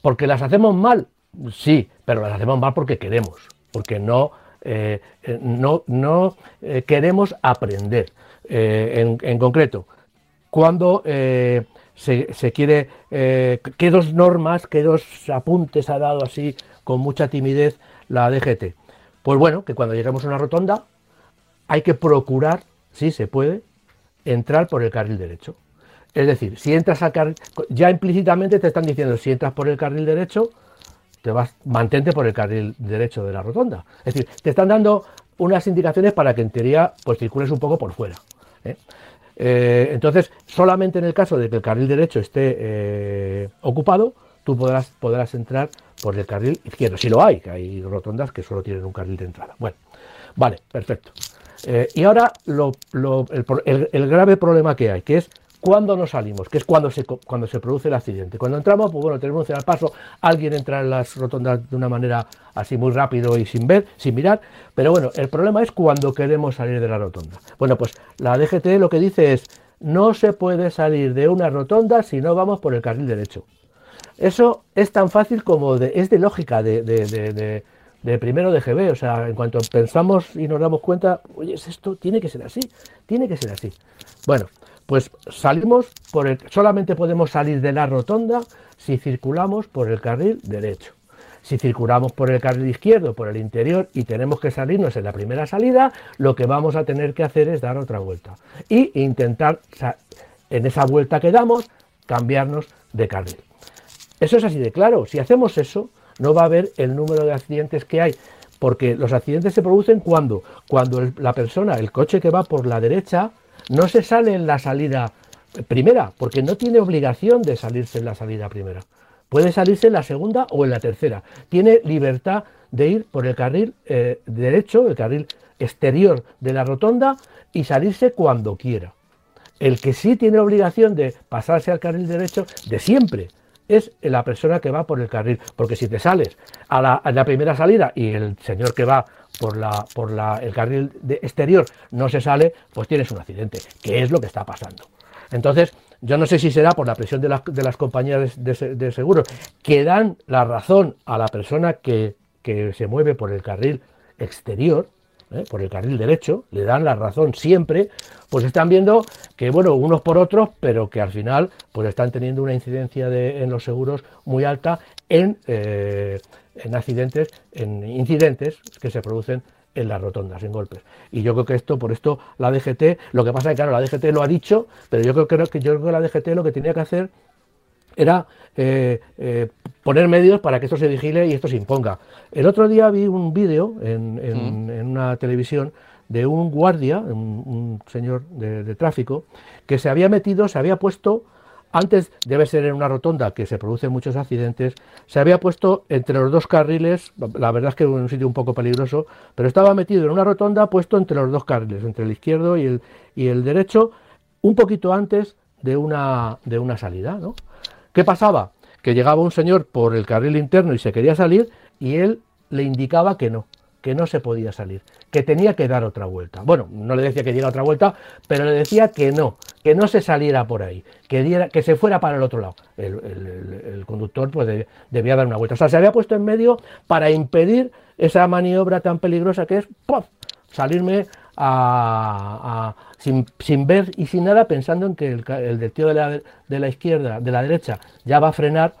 ¿Porque las hacemos mal? Sí, pero las hacemos mal porque queremos, porque no, eh, eh, no, no eh, queremos aprender. En, concreto, cuando se, se, quiere, ¿qué dos normas, qué dos apuntes ha dado así con mucha timidez la DGT? Pues bueno, que cuando lleguemos a una rotonda hay que procurar, si se puede, entrar por el carril derecho. Es decir, si entras al carril, ya implícitamente te están diciendo, si entras por el carril derecho, te vas, mantente por el carril derecho de la rotonda. Es decir, te están dando unas indicaciones para que en teoría pues circules un poco por fuera. ¿eh? Eh, entonces, solamente en el caso de que el carril derecho esté eh, ocupado, tú podrás, podrás entrar por el carril izquierdo. Si lo hay, que hay rotondas que solo tienen un carril de entrada. Bueno, vale, perfecto. y ahora el grave problema que hay, que es ¿Cuándo nos salimos? Que es cuando se, cuando se produce el accidente. Cuando entramos, pues bueno, tenemos que al paso, alguien entra en las rotondas de una manera así muy rápido y sin ver, sin mirar. Pero bueno, el problema es cuando queremos salir de la rotonda. Bueno, pues la DGT lo que dice es, no se puede salir de una rotonda si no vamos por el carril derecho. Eso es tan fácil como de, es de lógica de, de, de primero de GB. O sea, en cuanto pensamos y nos damos cuenta, oye, esto tiene que ser así, tiene que ser así. Bueno, pues salimos por el, solamente podemos salir de la rotonda si circulamos por el carril derecho. Si circulamos por el carril izquierdo, por el interior y tenemos que salirnos en la primera salida, lo que vamos a tener que hacer es dar otra vuelta y intentar en esa vuelta que damos cambiarnos de carril. Eso es así de claro. Si hacemos eso, no va a haber el número de accidentes que hay, porque los accidentes se producen cuando, cuando la persona, el coche que va por la derecha, no se sale en la salida primera, porque no tiene obligación de salirse en la salida primera. Puede salirse en la segunda o en la tercera. Tiene libertad de ir por el carril eh, derecho, el carril exterior de la rotonda y salirse cuando quiera. El que sí tiene obligación de pasarse al carril derecho de siempre es la persona que va por el carril. Porque si te sales a la, primera salida y el señor que va por, la, por la, el carril exterior no se sale, pues tienes un accidente, que es lo que está pasando. Entonces, yo no sé si será por la presión de, de las compañías de, de, seguros que dan la razón a la persona que, que se mueve por el carril exterior, ¿eh? por el carril derecho, le dan la razón siempre, pues están viendo que, bueno, unos por otros, pero que al final pues están teniendo una incidencia de, en los seguros muy alta en, eh, en accidentes, en incidentes que se producen en las rotondas, en golpes. Y yo creo que esto, por esto, la DGT, lo que pasa es que, claro, la DGT lo ha dicho, pero yo creo que, yo creo que la DGT lo que tenía que hacer era eh, eh, poner medios para que esto se vigile y esto se imponga. El otro día vi un vídeo en, mm. una televisión de un guardia, un, señor de, tráfico, que se había metido, se había puesto, antes debe ser en una rotonda que se producen muchos accidentes, se había puesto entre los dos carriles, la verdad es que en un sitio un poco peligroso, pero estaba metido en una rotonda puesto entre los dos carriles, entre el izquierdo y el, y el derecho, un poquito antes de una, de una salida, ¿no? ¿Qué pasaba? Que llegaba un señor por el carril interno y se quería salir y él le indicaba que no, que no se podía salir, que tenía que dar otra vuelta. Bueno, no le decía que diera otra vuelta, pero le decía que no, que no se saliera por ahí, que, diera, que se fuera para el otro lado. El, conductor pues debía dar una vuelta. O sea, se había puesto en medio para impedir esa maniobra tan peligrosa que es salirme sin, ver y sin nada, pensando en que el, del tío de la, de la, izquierda, de la derecha, ya va a frenar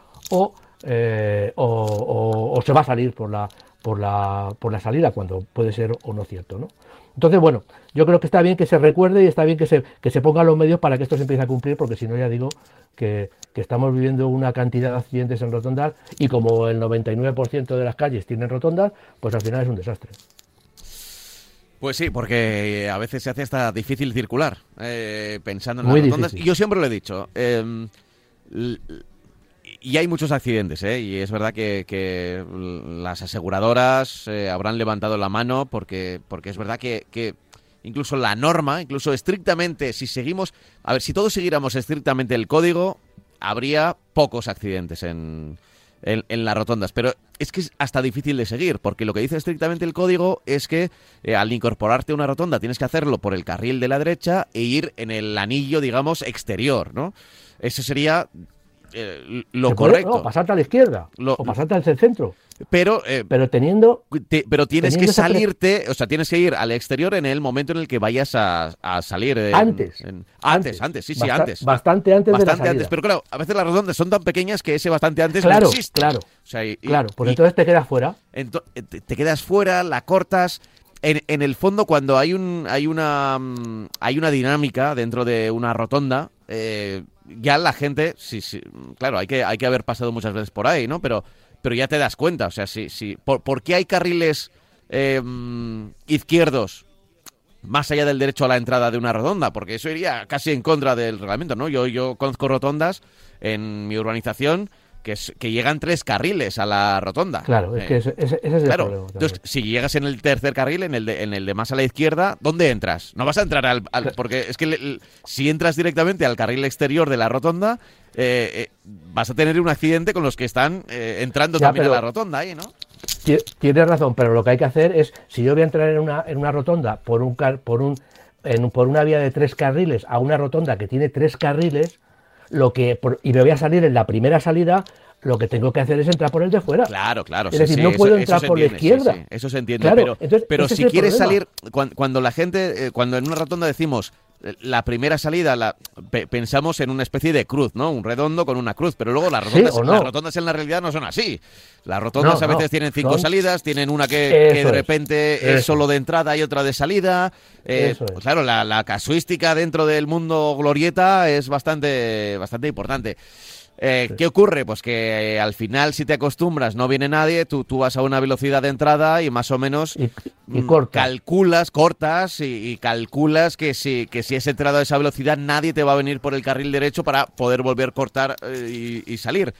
eh, o, o, se va a salir por la, por, la, por la salida, cuando puede ser o no cierto. ¿no? Entonces, bueno, yo creo que está bien que se recuerde y está bien que se, que se pongan los medios para que esto se empiece a cumplir, porque si no, ya digo que, que, estamos viviendo una cantidad de accidentes en rotondas y como el 99% de las calles tienen rotondas, pues al final es un desastre. Pues sí, porque a veces se hace hasta difícil circular, eh, pensando en las rotondas. Y yo siempre lo he dicho. Em, y hay muchos accidentes, ¿eh? Y es verdad que, las aseguradoras eh, habrán levantado la mano porque, porque es verdad que, que, incluso la norma, incluso estrictamente, si seguimos... A ver, si todos siguiéramos estrictamente el código, habría pocos accidentes en, en, las rotondas. Pero es que es hasta difícil de seguir, porque lo que dice estrictamente el código es que eh, al incorporarte a una rotonda tienes que hacerlo por el carril de la derecha e ir en el anillo, digamos, exterior, ¿no? Eso sería eh, lo correcto. pasarte a la izquierda o pasarte al centro. Pero, eh, pero teniendo. pero tienes que salirte, o sea, tienes que ir al exterior en el momento en el que vayas a, salir. antes, antes, antes, sí, sí, antes. Bastante antes de la salida. antes. Pero claro, a veces las rotondas son tan pequeñas que ese bastante antes claro, no existe. Claro, claro. Pues entonces te quedas fuera. Eh, te quedas fuera, la cortas. En, en, el fondo, cuando hay un hay una mm, hay una dinámica dentro de una rotonda, eh, ya la gente, sí, sí, claro, hay que hay que haber pasado muchas veces por ahí, ¿no? Pero pero ya te das cuenta, o sea, sí, sí. ¿Por, qué hay carriles em, izquierdos más allá del derecho a la entrada de una rotonda? Porque eso iría casi en contra del reglamento, ¿no? Yo, yo conozco rotondas en mi urbanización que, que llegan tres carriles a la rotonda. Claro, es que ese, es el problema. Entonces, si llegas en el tercer carril, en el, de, en el de más a la izquierda, ¿dónde entras? No vas a entrar al... porque es que si entras directamente al carril exterior de la rotonda, eh, eh, vas a tener un accidente con los que están eh, entrando también a la rotonda ahí, ¿no? Tienes razón, pero lo que hay que hacer es, si yo voy a entrar en una, en una rotonda por un, por un por una vía de tres carriles a una rotonda que tiene tres carriles, lo que y me voy a salir en la primera salida, lo que tengo que hacer es entrar por el de fuera. Claro, claro. Es decir, no puedo entrar por la izquierda. eso se entiende. pero, pero si quieres salir, cuando, la gente, eh, cuando en una rotonda decimos la primera salida, la, pensamos en una especie de cruz, ¿no? Un redondo con una cruz, pero luego las rotondas, las rotondas en la realidad no son así. Las rotondas a veces tienen cinco salidas, tienen una que, de repente es, solo de entrada y otra de salida. Eh, claro, la, casuística dentro del mundo glorieta es bastante, bastante importante. Eh, ¿Qué ocurre? Pues que eh, al final, si te acostumbras, no viene nadie, tú, tú vas a una velocidad de entrada y más o menos Y, y mm, corta. calculas, cortas y, y calculas que si, que si has entrado a esa velocidad, nadie te va a venir por el carril derecho para poder volver a cortar eh, y, y salir.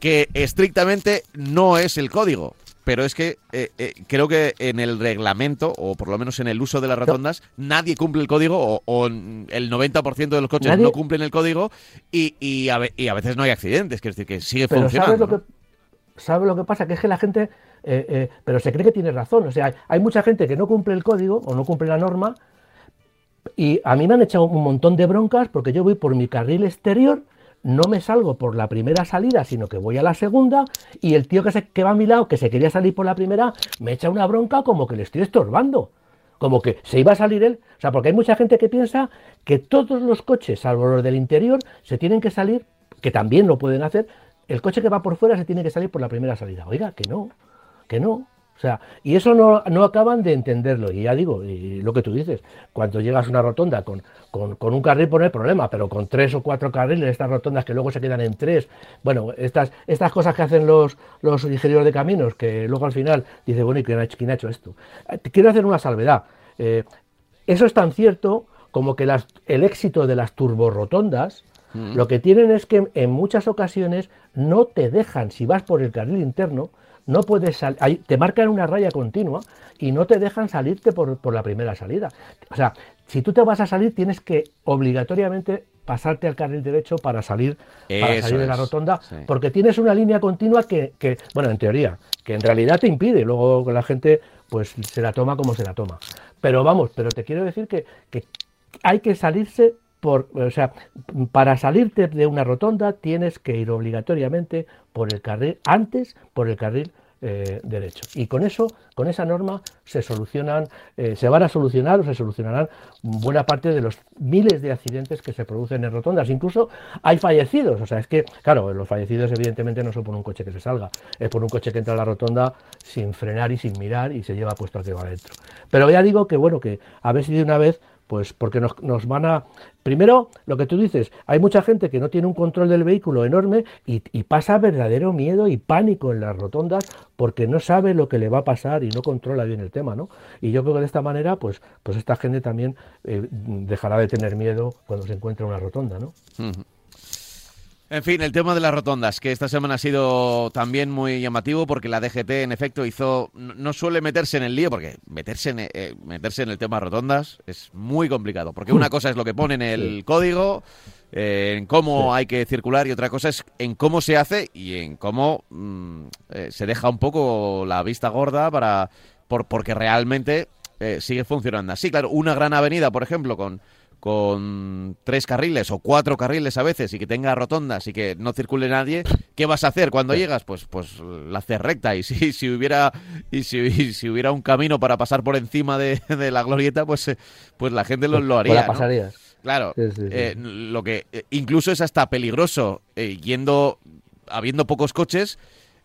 Que estrictamente no es el código. Pero es que eh, eh, creo que en el reglamento, o por lo menos en el uso de las rotondas, nadie cumple el código, o, o el 90% de los coches Nadie- no cumplen el código, y, y, a, y a veces no hay accidentes, quiero decir que sigue Pero ¿sabes funcionando. lo que, ¿sabes lo que pasa? Que es que la gente, eh, eh, pero se cree que tiene razón. O sea, hay, hay mucha gente que no cumple el código o no cumple la norma y a mí me han echado un montón de broncas porque yo voy por mi carril exterior, no me salgo por la primera salida, sino que voy a la segunda y el tío que, se, que va a mi lado, que se quería salir por la primera, me echa una bronca como que le estoy estorbando. Como que se iba a salir él. O sea, porque hay mucha gente que piensa que todos los coches, salvo los del interior, se tienen que salir, que también lo pueden hacer, el coche que va por fuera se tiene que salir por la primera salida. Oiga, que no, que no. O sea, y eso no, no acaban de entenderlo. Y ya digo, y lo que tú dices, cuando llegas a una rotonda con, con, con un carril, pues no hay problema, pero con tres o cuatro carriles, estas rotondas que luego se quedan en tres, bueno, estas, estas cosas que hacen los, los ingenieros de caminos, que luego al final dice, bueno, ¿y quién ha quién ha hecho esto? Eh, Quiero hacer una salvedad. Eh, eso es tan cierto como que las- el éxito de las turborotondas lo que tienen es que en muchas ocasiones no te dejan, si vas por el carril interno, no puedes sal- ahí te marcan una raya continua y no te dejan salirte por, por la primera salida. O sea, si tú te vas a salir, tienes que obligatoriamente pasarte al carril derecho para salir, para salir de la rotonda, sí. porque tienes una línea continua que, que, bueno, en teoría, que en realidad te impide, luego la gente pues se la toma como se la toma. Pero vamos, pero te quiero decir que, que hay que salirse por, o sea, para salirte de una rotonda tienes que ir obligatoriamente por el carril, antes por el carril eh, derecho. Y con eso, con esa norma, se solucionan, eh, se van a solucionar o se solucionarán buena parte de los miles de accidentes que se producen en rotondas. Incluso hay fallecidos. O sea, es que, claro, los fallecidos evidentemente no son por un coche que se salga, es por un coche que entra a la rotonda sin frenar y sin mirar y se lleva puesto al que va adentro. Pero ya digo que, bueno, que a ver de una vez pues porque nos, nos, van a... Primero, lo que tú dices, hay mucha gente que no tiene un control del vehículo enorme y, y, pasa verdadero miedo y pánico en las rotondas porque no sabe lo que le va a pasar y no controla bien el tema, ¿no? Y yo creo que de esta manera, pues, pues esta gente también eh, dejará de tener miedo cuando se encuentre en una rotonda, ¿no? En fin, el tema de las rotondas, que esta semana ha sido también muy llamativo porque la DGT, en efecto, hizo. No suele meterse en el lío, porque meterse en, eh, meterse en el tema rotondas es muy complicado. Porque una cosa es lo que pone en el sí. código, eh, en cómo sí. hay que circular, y otra cosa es en cómo se hace y en cómo mmm, eh, se deja un poco la vista gorda para. Por, porque realmente eh, sigue funcionando así. Claro, una gran avenida, por ejemplo, con con tres carriles o cuatro carriles a veces y que tenga rotondas y que no circule nadie, ¿qué vas a hacer cuando llegas? Pues pues la haces recta y si, si hubiera y si, y si, hubiera un camino para pasar por encima de, <laughs> de la glorieta, pues pues la gente lo, lo haría. Pues la. Claro, sí, sí, sí. Eh, lo que eh, incluso es hasta peligroso eh, yendo habiendo pocos coches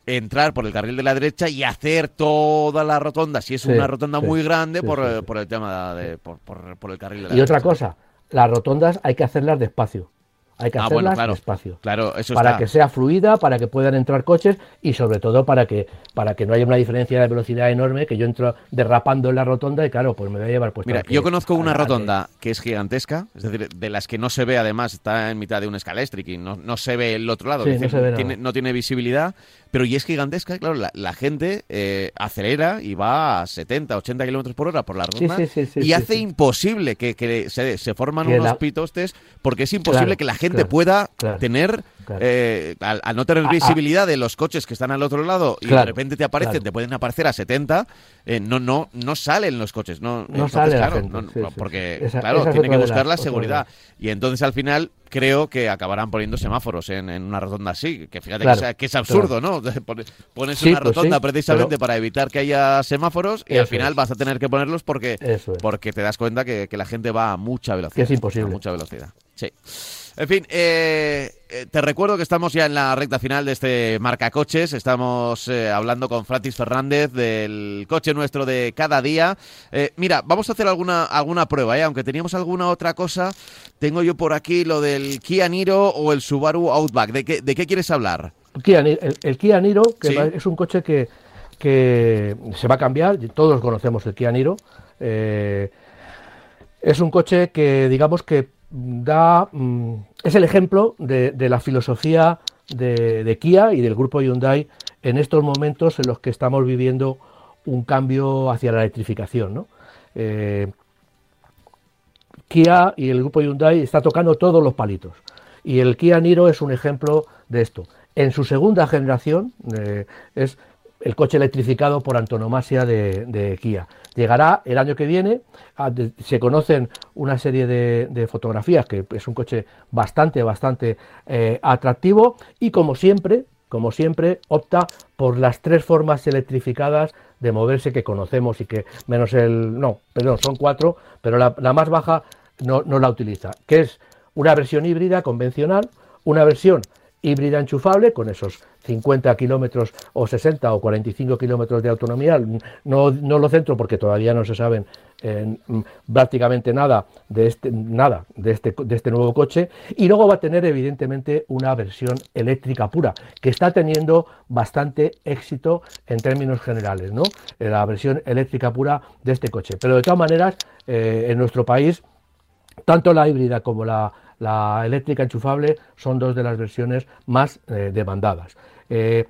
entrar por el carril de la derecha y hacer toda la rotonda, si es una rotonda muy grande, por, por, el tema de por, por, por el carril de la y derecha. otra cosa, las rotondas hay que hacerlas despacio. Hay que ah, hacerlas bueno, claro, despacio. Claro, eso para está. que sea fluida, para que puedan entrar coches y sobre todo para que para que no haya una diferencia de velocidad enorme, que yo entro derrapando en la rotonda y claro, pues me voy a llevar puesto. Mira, que, yo conozco una rotonda que es gigantesca, es decir, de las que no se ve además, está en mitad de un escalextric y no, no se ve el otro lado, sí, decir, no, ve tiene, no, tiene, visibilidad, pero y es gigantesca, claro, la, la gente eh, acelera y va a 70, 80 kilómetros por hora por la rotonda sí, y hace imposible que, que se, se, forman que unos la... pitostes porque es imposible claro, que la gente claro, pueda claro, tener, eh, al, al, no tener Ah, visibilidad de los coches que están al otro lado y de repente te aparecen, te pueden aparecer a 70, eh, no, no, no salen los coches, no, no entonces, sale la gente, no, sí, no, sí, porque. Esa, claro, esa tiene que buscar la seguridad y entonces al final creo que acabarán poniendo semáforos en, en una rotonda así, que fíjate que, es, que, es, absurdo. ¿no? <laughs> Pones sí, una pues rotonda precisamente pero... para evitar que haya semáforos y Eso al final es. vas a tener que ponerlos porque, es. porque te das cuenta que, que, la gente va a mucha velocidad. Que es imposible. A mucha velocidad, sí. En fin, eh, eh, te recuerdo que estamos ya en la recta final de este marca coches. Estamos eh, hablando con Francis Fernández del coche nuestro de cada día. mira, vamos a hacer alguna, alguna prueba, aunque teníamos alguna otra cosa. Tengo yo por aquí lo del Kia Niro o el Subaru Outback. ¿De qué, de qué quieres hablar? el, Kia Niro, que es un coche que, que se va a cambiar. Todos conocemos el Kia Niro. es un coche que, digamos que da mm, es el ejemplo de, la filosofía de, Kia y del grupo Hyundai en estos momentos en los que estamos viviendo un cambio hacia la electrificación. Eh, Kia y el grupo Hyundai está tocando todos los palitos y el Kia Niro es un ejemplo de esto. En su segunda generación eh, es el coche electrificado por antonomasia de, Kia. Llegará el año que viene, se conocen una serie de, fotografías, que es un coche bastante, bastante eh, atractivo y como siempre, como siempre, opta por las tres formas electrificadas de moverse que conocemos y que menos el, no, perdón, son cuatro, pero la, más baja no, no la utiliza, que es una versión híbrida convencional, una versión híbrida enchufable con esos 50 kilómetros o 60 o 45 kilómetros de autonomía. No, no, lo centro porque todavía no se saben mm, prácticamente nada de este nada de este, de este nuevo coche y luego va a tener evidentemente una versión eléctrica pura que está teniendo bastante éxito en términos generales no la versión eléctrica pura de este coche pero de todas maneras eh, en nuestro país tanto la híbrida como la la eléctrica enchufable son dos de las versiones más eh, demandadas. Eh,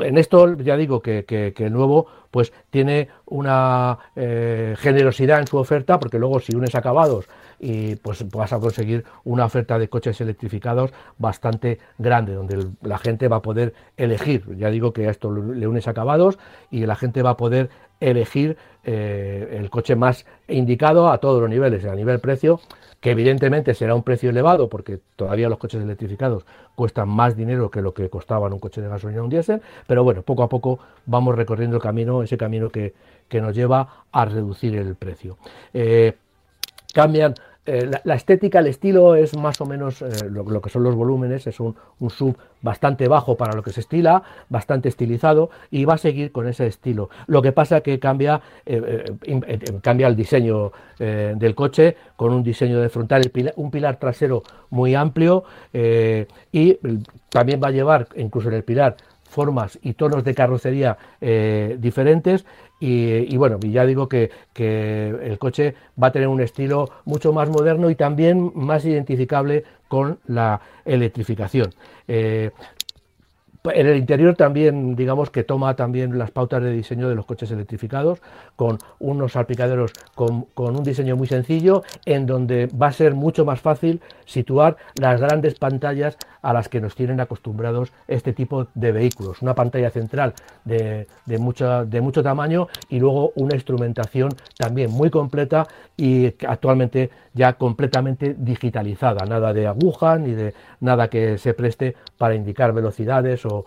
en esto ya digo que, el nuevo pues tiene una eh, generosidad en su oferta porque luego si unes acabados y pues vas a conseguir una oferta de coches electrificados bastante grande donde la gente va a poder elegir. Ya digo que a esto le unes acabados y la gente va a poder elegir el coche más indicado a todos los niveles a nivel precio que evidentemente será un precio elevado porque todavía los coches electrificados cuestan más dinero que lo que costaban un coche de gasolina o un diésel, pero bueno, poco a poco vamos recorriendo el camino, ese camino que, nos lleva a reducir el precio. Eh, cambian eh, la, estética, el estilo es más o menos eh, lo, que son los volúmenes, es un, sub bastante bajo para lo que se estila, bastante estilizado y va a seguir con ese estilo. Lo que pasa que cambia, eh, cambia el diseño del coche con un diseño de frontal, un pilar trasero muy amplio y también va a llevar, incluso en el pilar, formas y tonos de carrocería diferentes y, bueno, ya digo que, el coche va a tener un estilo mucho más moderno y también más identificable con la electrificación. Eh, en el interior también, digamos que toma también las pautas de diseño de los coches electrificados, con unos salpicaderos con, un diseño muy sencillo, en donde va a ser mucho más fácil situar las grandes pantallas a las que nos tienen acostumbrados este tipo de vehículos. Una pantalla central de, de, de mucho tamaño y luego una instrumentación también muy completa y actualmente ya completamente digitalizada, nada de aguja ni de nada que se preste para indicar velocidades o,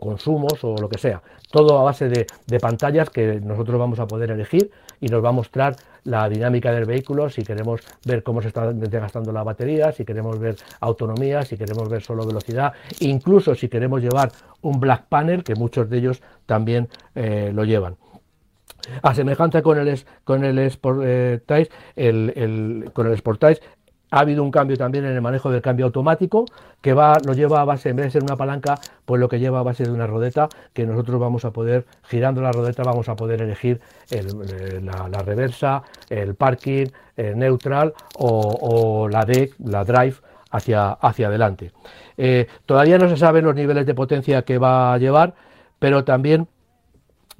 consumos o lo que sea. Todo a base de, pantallas que nosotros vamos a poder elegir y nos va a mostrar la dinámica del vehículo, si queremos ver cómo se está desgastando la batería, si queremos ver autonomía, si queremos ver solo velocidad, incluso si queremos llevar un black panel, que muchos de ellos también eh, lo llevan. A semejanza con el, con el Sport eh, el, el Sportage, ha habido un cambio también en el manejo del cambio automático, que va, lo lleva a base, en vez de ser una palanca, pues lo que lleva a base de una rodeta, que nosotros vamos a poder, girando la rodeta, vamos a poder elegir la, reversa, el parking, el neutral o, la deck, la drive hacia, hacia adelante. Eh, todavía no se saben los niveles de potencia que va a llevar, pero también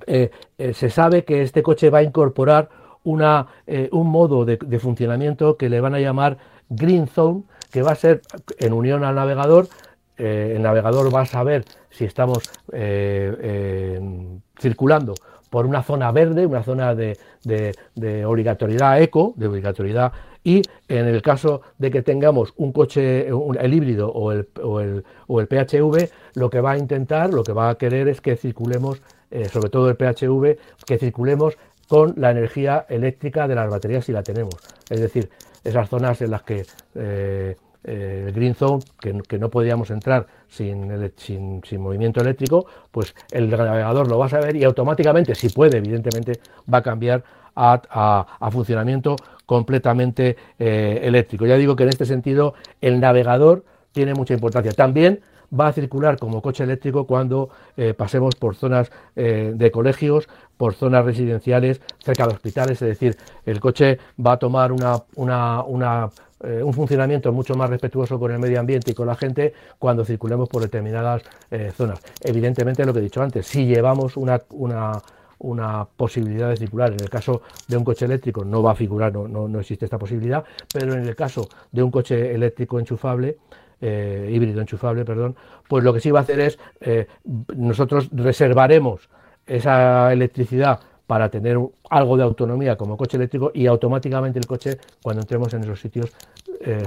eh, eh, se sabe que este coche va a incorporar una, eh, un modo de, funcionamiento que le van a llamar Green Zone, que va a ser en unión al navegador. el navegador va a saber si estamos circulando por una zona verde, una zona de, obligatoriedad eco, de obligatoriedad, y en el caso de que tengamos un coche, el híbrido o el, o el, o el PHV, lo que va a intentar, lo que va a querer es que circulemos eh, sobre todo el PHV, que circulemos con la energía eléctrica de las baterías si la tenemos. Es decir, esas zonas en las que eh, eh, el Green Zone, que, no podíamos entrar sin, sin, movimiento eléctrico, pues el navegador lo va a saber y automáticamente, si puede, evidentemente, va a cambiar a, funcionamiento completamente eh, eléctrico. Ya digo que en este sentido el navegador tiene mucha importancia. También va a circular como coche eléctrico cuando pasemos por zonas de colegios, por zonas residenciales, cerca de hospitales, es decir, el coche va a tomar una, una, una eh, un funcionamiento mucho más respetuoso con el medio ambiente y con la gente cuando circulemos por determinadas eh, zonas. Evidentemente, lo que he dicho antes, si llevamos una, una, posibilidad de circular, en el caso de un coche eléctrico no va a figurar, no, no, existe esta posibilidad, pero en el caso de un coche eléctrico enchufable, eh, híbrido enchufable, perdón, pues lo que sí va a hacer es, nosotros reservaremos esa electricidad para tener algo de autonomía como coche eléctrico y automáticamente el coche cuando entremos en esos sitios eh,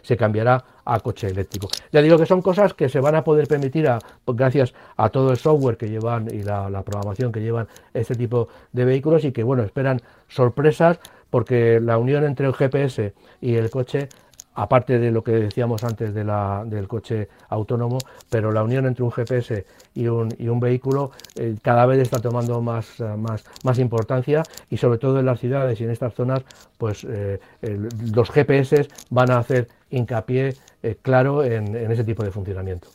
se cambiará a coche eléctrico. Ya digo que son cosas que se van a poder permitir gracias a todo el software que llevan y la, la, programación que llevan este tipo de vehículos y que bueno esperan sorpresas porque la unión entre el GPS y el coche aparte de lo que decíamos antes de la, del coche autónomo, pero la unión entre un GPS y un, y un vehículo eh, cada vez está tomando más, eh, más, más, importancia y sobre todo en las ciudades y en estas zonas, pues eh, los GPS van a hacer hincapié claro en, ese tipo de funcionamiento.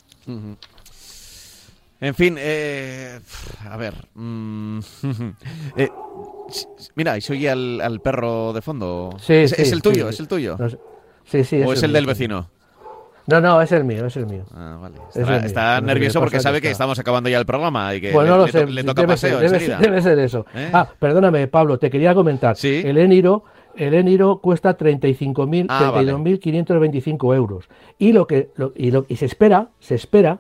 En fin, a ver. Mm, <laughs> mira, y soy al, perro de fondo. Sí, es, el tuyo, es el tuyo. ¿O es, el, del vecino? No, no, es el mío, es el mío. Ah, vale. Está, nervioso porque sabe que, estamos acabando ya el programa y que bueno, le, sé, le, toca paseo debe, ser, eso. ¿Eh? Ah, perdóname, Pablo, te quería comentar. El Eniro, el Eniro cuesta 35.000, ah, 32.525 euros. Y lo que y, lo, y se espera, se espera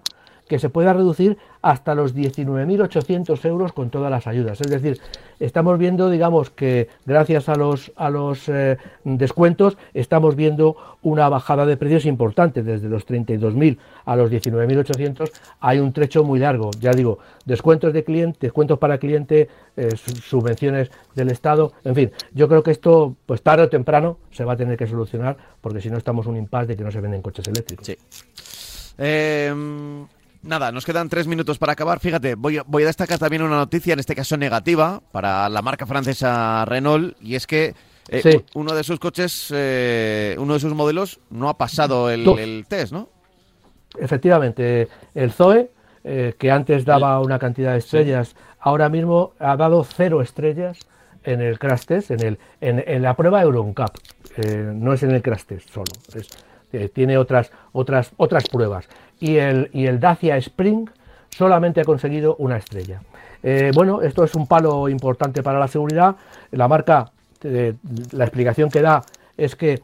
que se pueda reducir hasta los 19.800 euros con todas las ayudas. Es decir, estamos viendo, digamos, que gracias a los, a los eh, descuentos estamos viendo una bajada de precios importante, desde los 32.000 a los 19.800 hay un trecho muy largo. Ya digo, descuentos de cliente, descuentos para cliente, eh, subvenciones del Estado, en fin, yo creo que esto, pues tarde o temprano, se va a tener que solucionar, porque si no estamos un impasse de que no se venden coches eléctricos. Sí. Eh, Nada, nos quedan tres minutos para acabar. Fíjate, voy, voy a destacar también una noticia, en este caso negativa, para la marca francesa Renault, y es que eh, uno de sus coches, eh, uno de sus modelos, no ha pasado el, test, ¿no? Efectivamente, el Zoe, eh, que antes daba una cantidad de estrellas, ahora mismo ha dado cero estrellas en el crash test, en, el, en, la prueba Euroncap. no es en el crash test solo, tiene otras, otras, otras pruebas y el, y el Dacia Spring solamente ha conseguido una estrella. Eh, bueno, esto es un palo importante para la seguridad. La marca, eh, la explicación que da es que,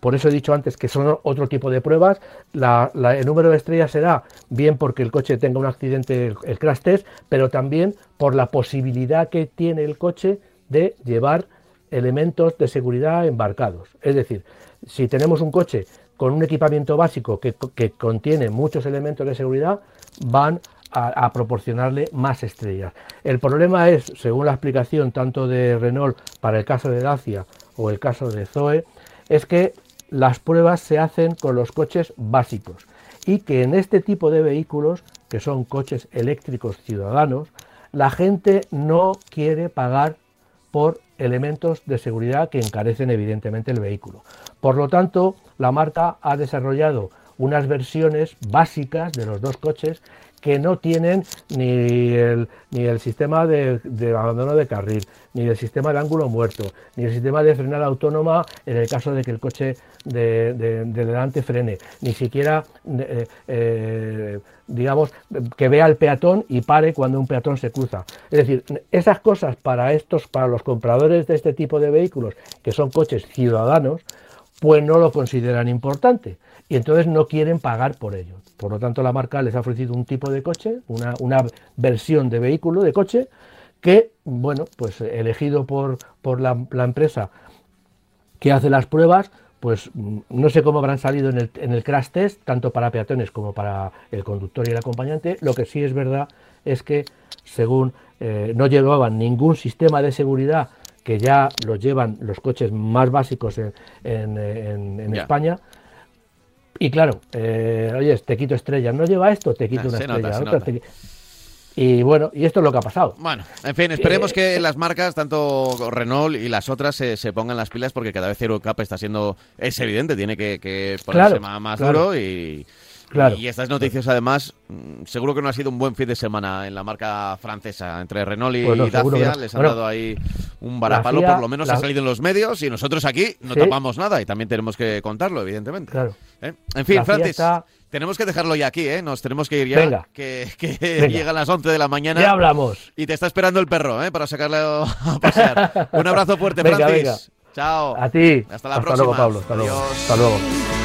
por eso he dicho antes que son otro tipo de pruebas, el número de estrellas será bien porque el coche tenga un accidente, el crash test, pero también por la posibilidad que tiene el coche de llevar elementos de seguridad embarcados. Es decir, si tenemos un coche con un equipamiento básico que, contiene muchos elementos de seguridad, van a, proporcionarle más estrellas. El problema es, según la explicación tanto de Renault para el caso de Dacia o el caso de Zoe, es que las pruebas se hacen con los coches básicos y que en este tipo de vehículos, que son coches eléctricos ciudadanos, la gente no quiere pagar por elementos de seguridad que encarecen evidentemente el vehículo. Por lo tanto, la marca ha desarrollado unas versiones básicas de los dos coches que no tienen ni el, sistema de, abandono de carril, ni el sistema de ángulo muerto, ni el sistema de frenada autónoma en el caso de que el coche de, delante frene, ni siquiera, eh, eh, digamos, que vea al peatón y pare cuando un peatón se cruza. Es decir, esas cosas para estos, para los compradores de este tipo de vehículos, que son coches ciudadanos, pues no lo consideran importante y entonces no quieren pagar por ello. Por lo tanto, la marca les ha ofrecido un tipo de coche, una, versión de vehículo, de coche, que, bueno, pues elegido por, por la, empresa que hace las pruebas, pues mm, no sé cómo habrán salido en el, en el, crash test, tanto para peatones como para el conductor y el acompañante. Lo que sí es verdad es que, según eh, no llevaban ningún sistema de seguridad que ya los llevan los coches más básicos en, en, España. Y claro, eh, oye, te quito estrella, no lleva esto, te quito una estrella. Y bueno, y esto es lo que ha pasado. Bueno, en fin, esperemos que las marcas, tanto Renault y las otras, se, se pongan las pilas porque cada vez Eurocup está siendo, es evidente, tiene que, ponerse más, duro y, y estas noticias, además, mm, seguro que no ha sido un buen fin de semana en la marca francesa. Entre Renault y Dacia les han dado ahí un varapalo, por lo menos ha salido en los medios y nosotros aquí no tapamos nada y también tenemos que contarlo, evidentemente. Claro. ¿Eh? En fin, Francis, tenemos que dejarlo ya aquí, ¿eh? Nos tenemos que ir ya. Venga. Que, llegan las 11 de la mañana. Ya hablamos. Y te está esperando el perro, ¿eh? Para sacarlo <laughs> a pasear. un abrazo fuerte, Francis. Chao. A ti. Hasta la próxima. Luego, Pablo. Hasta luego. Hasta luego.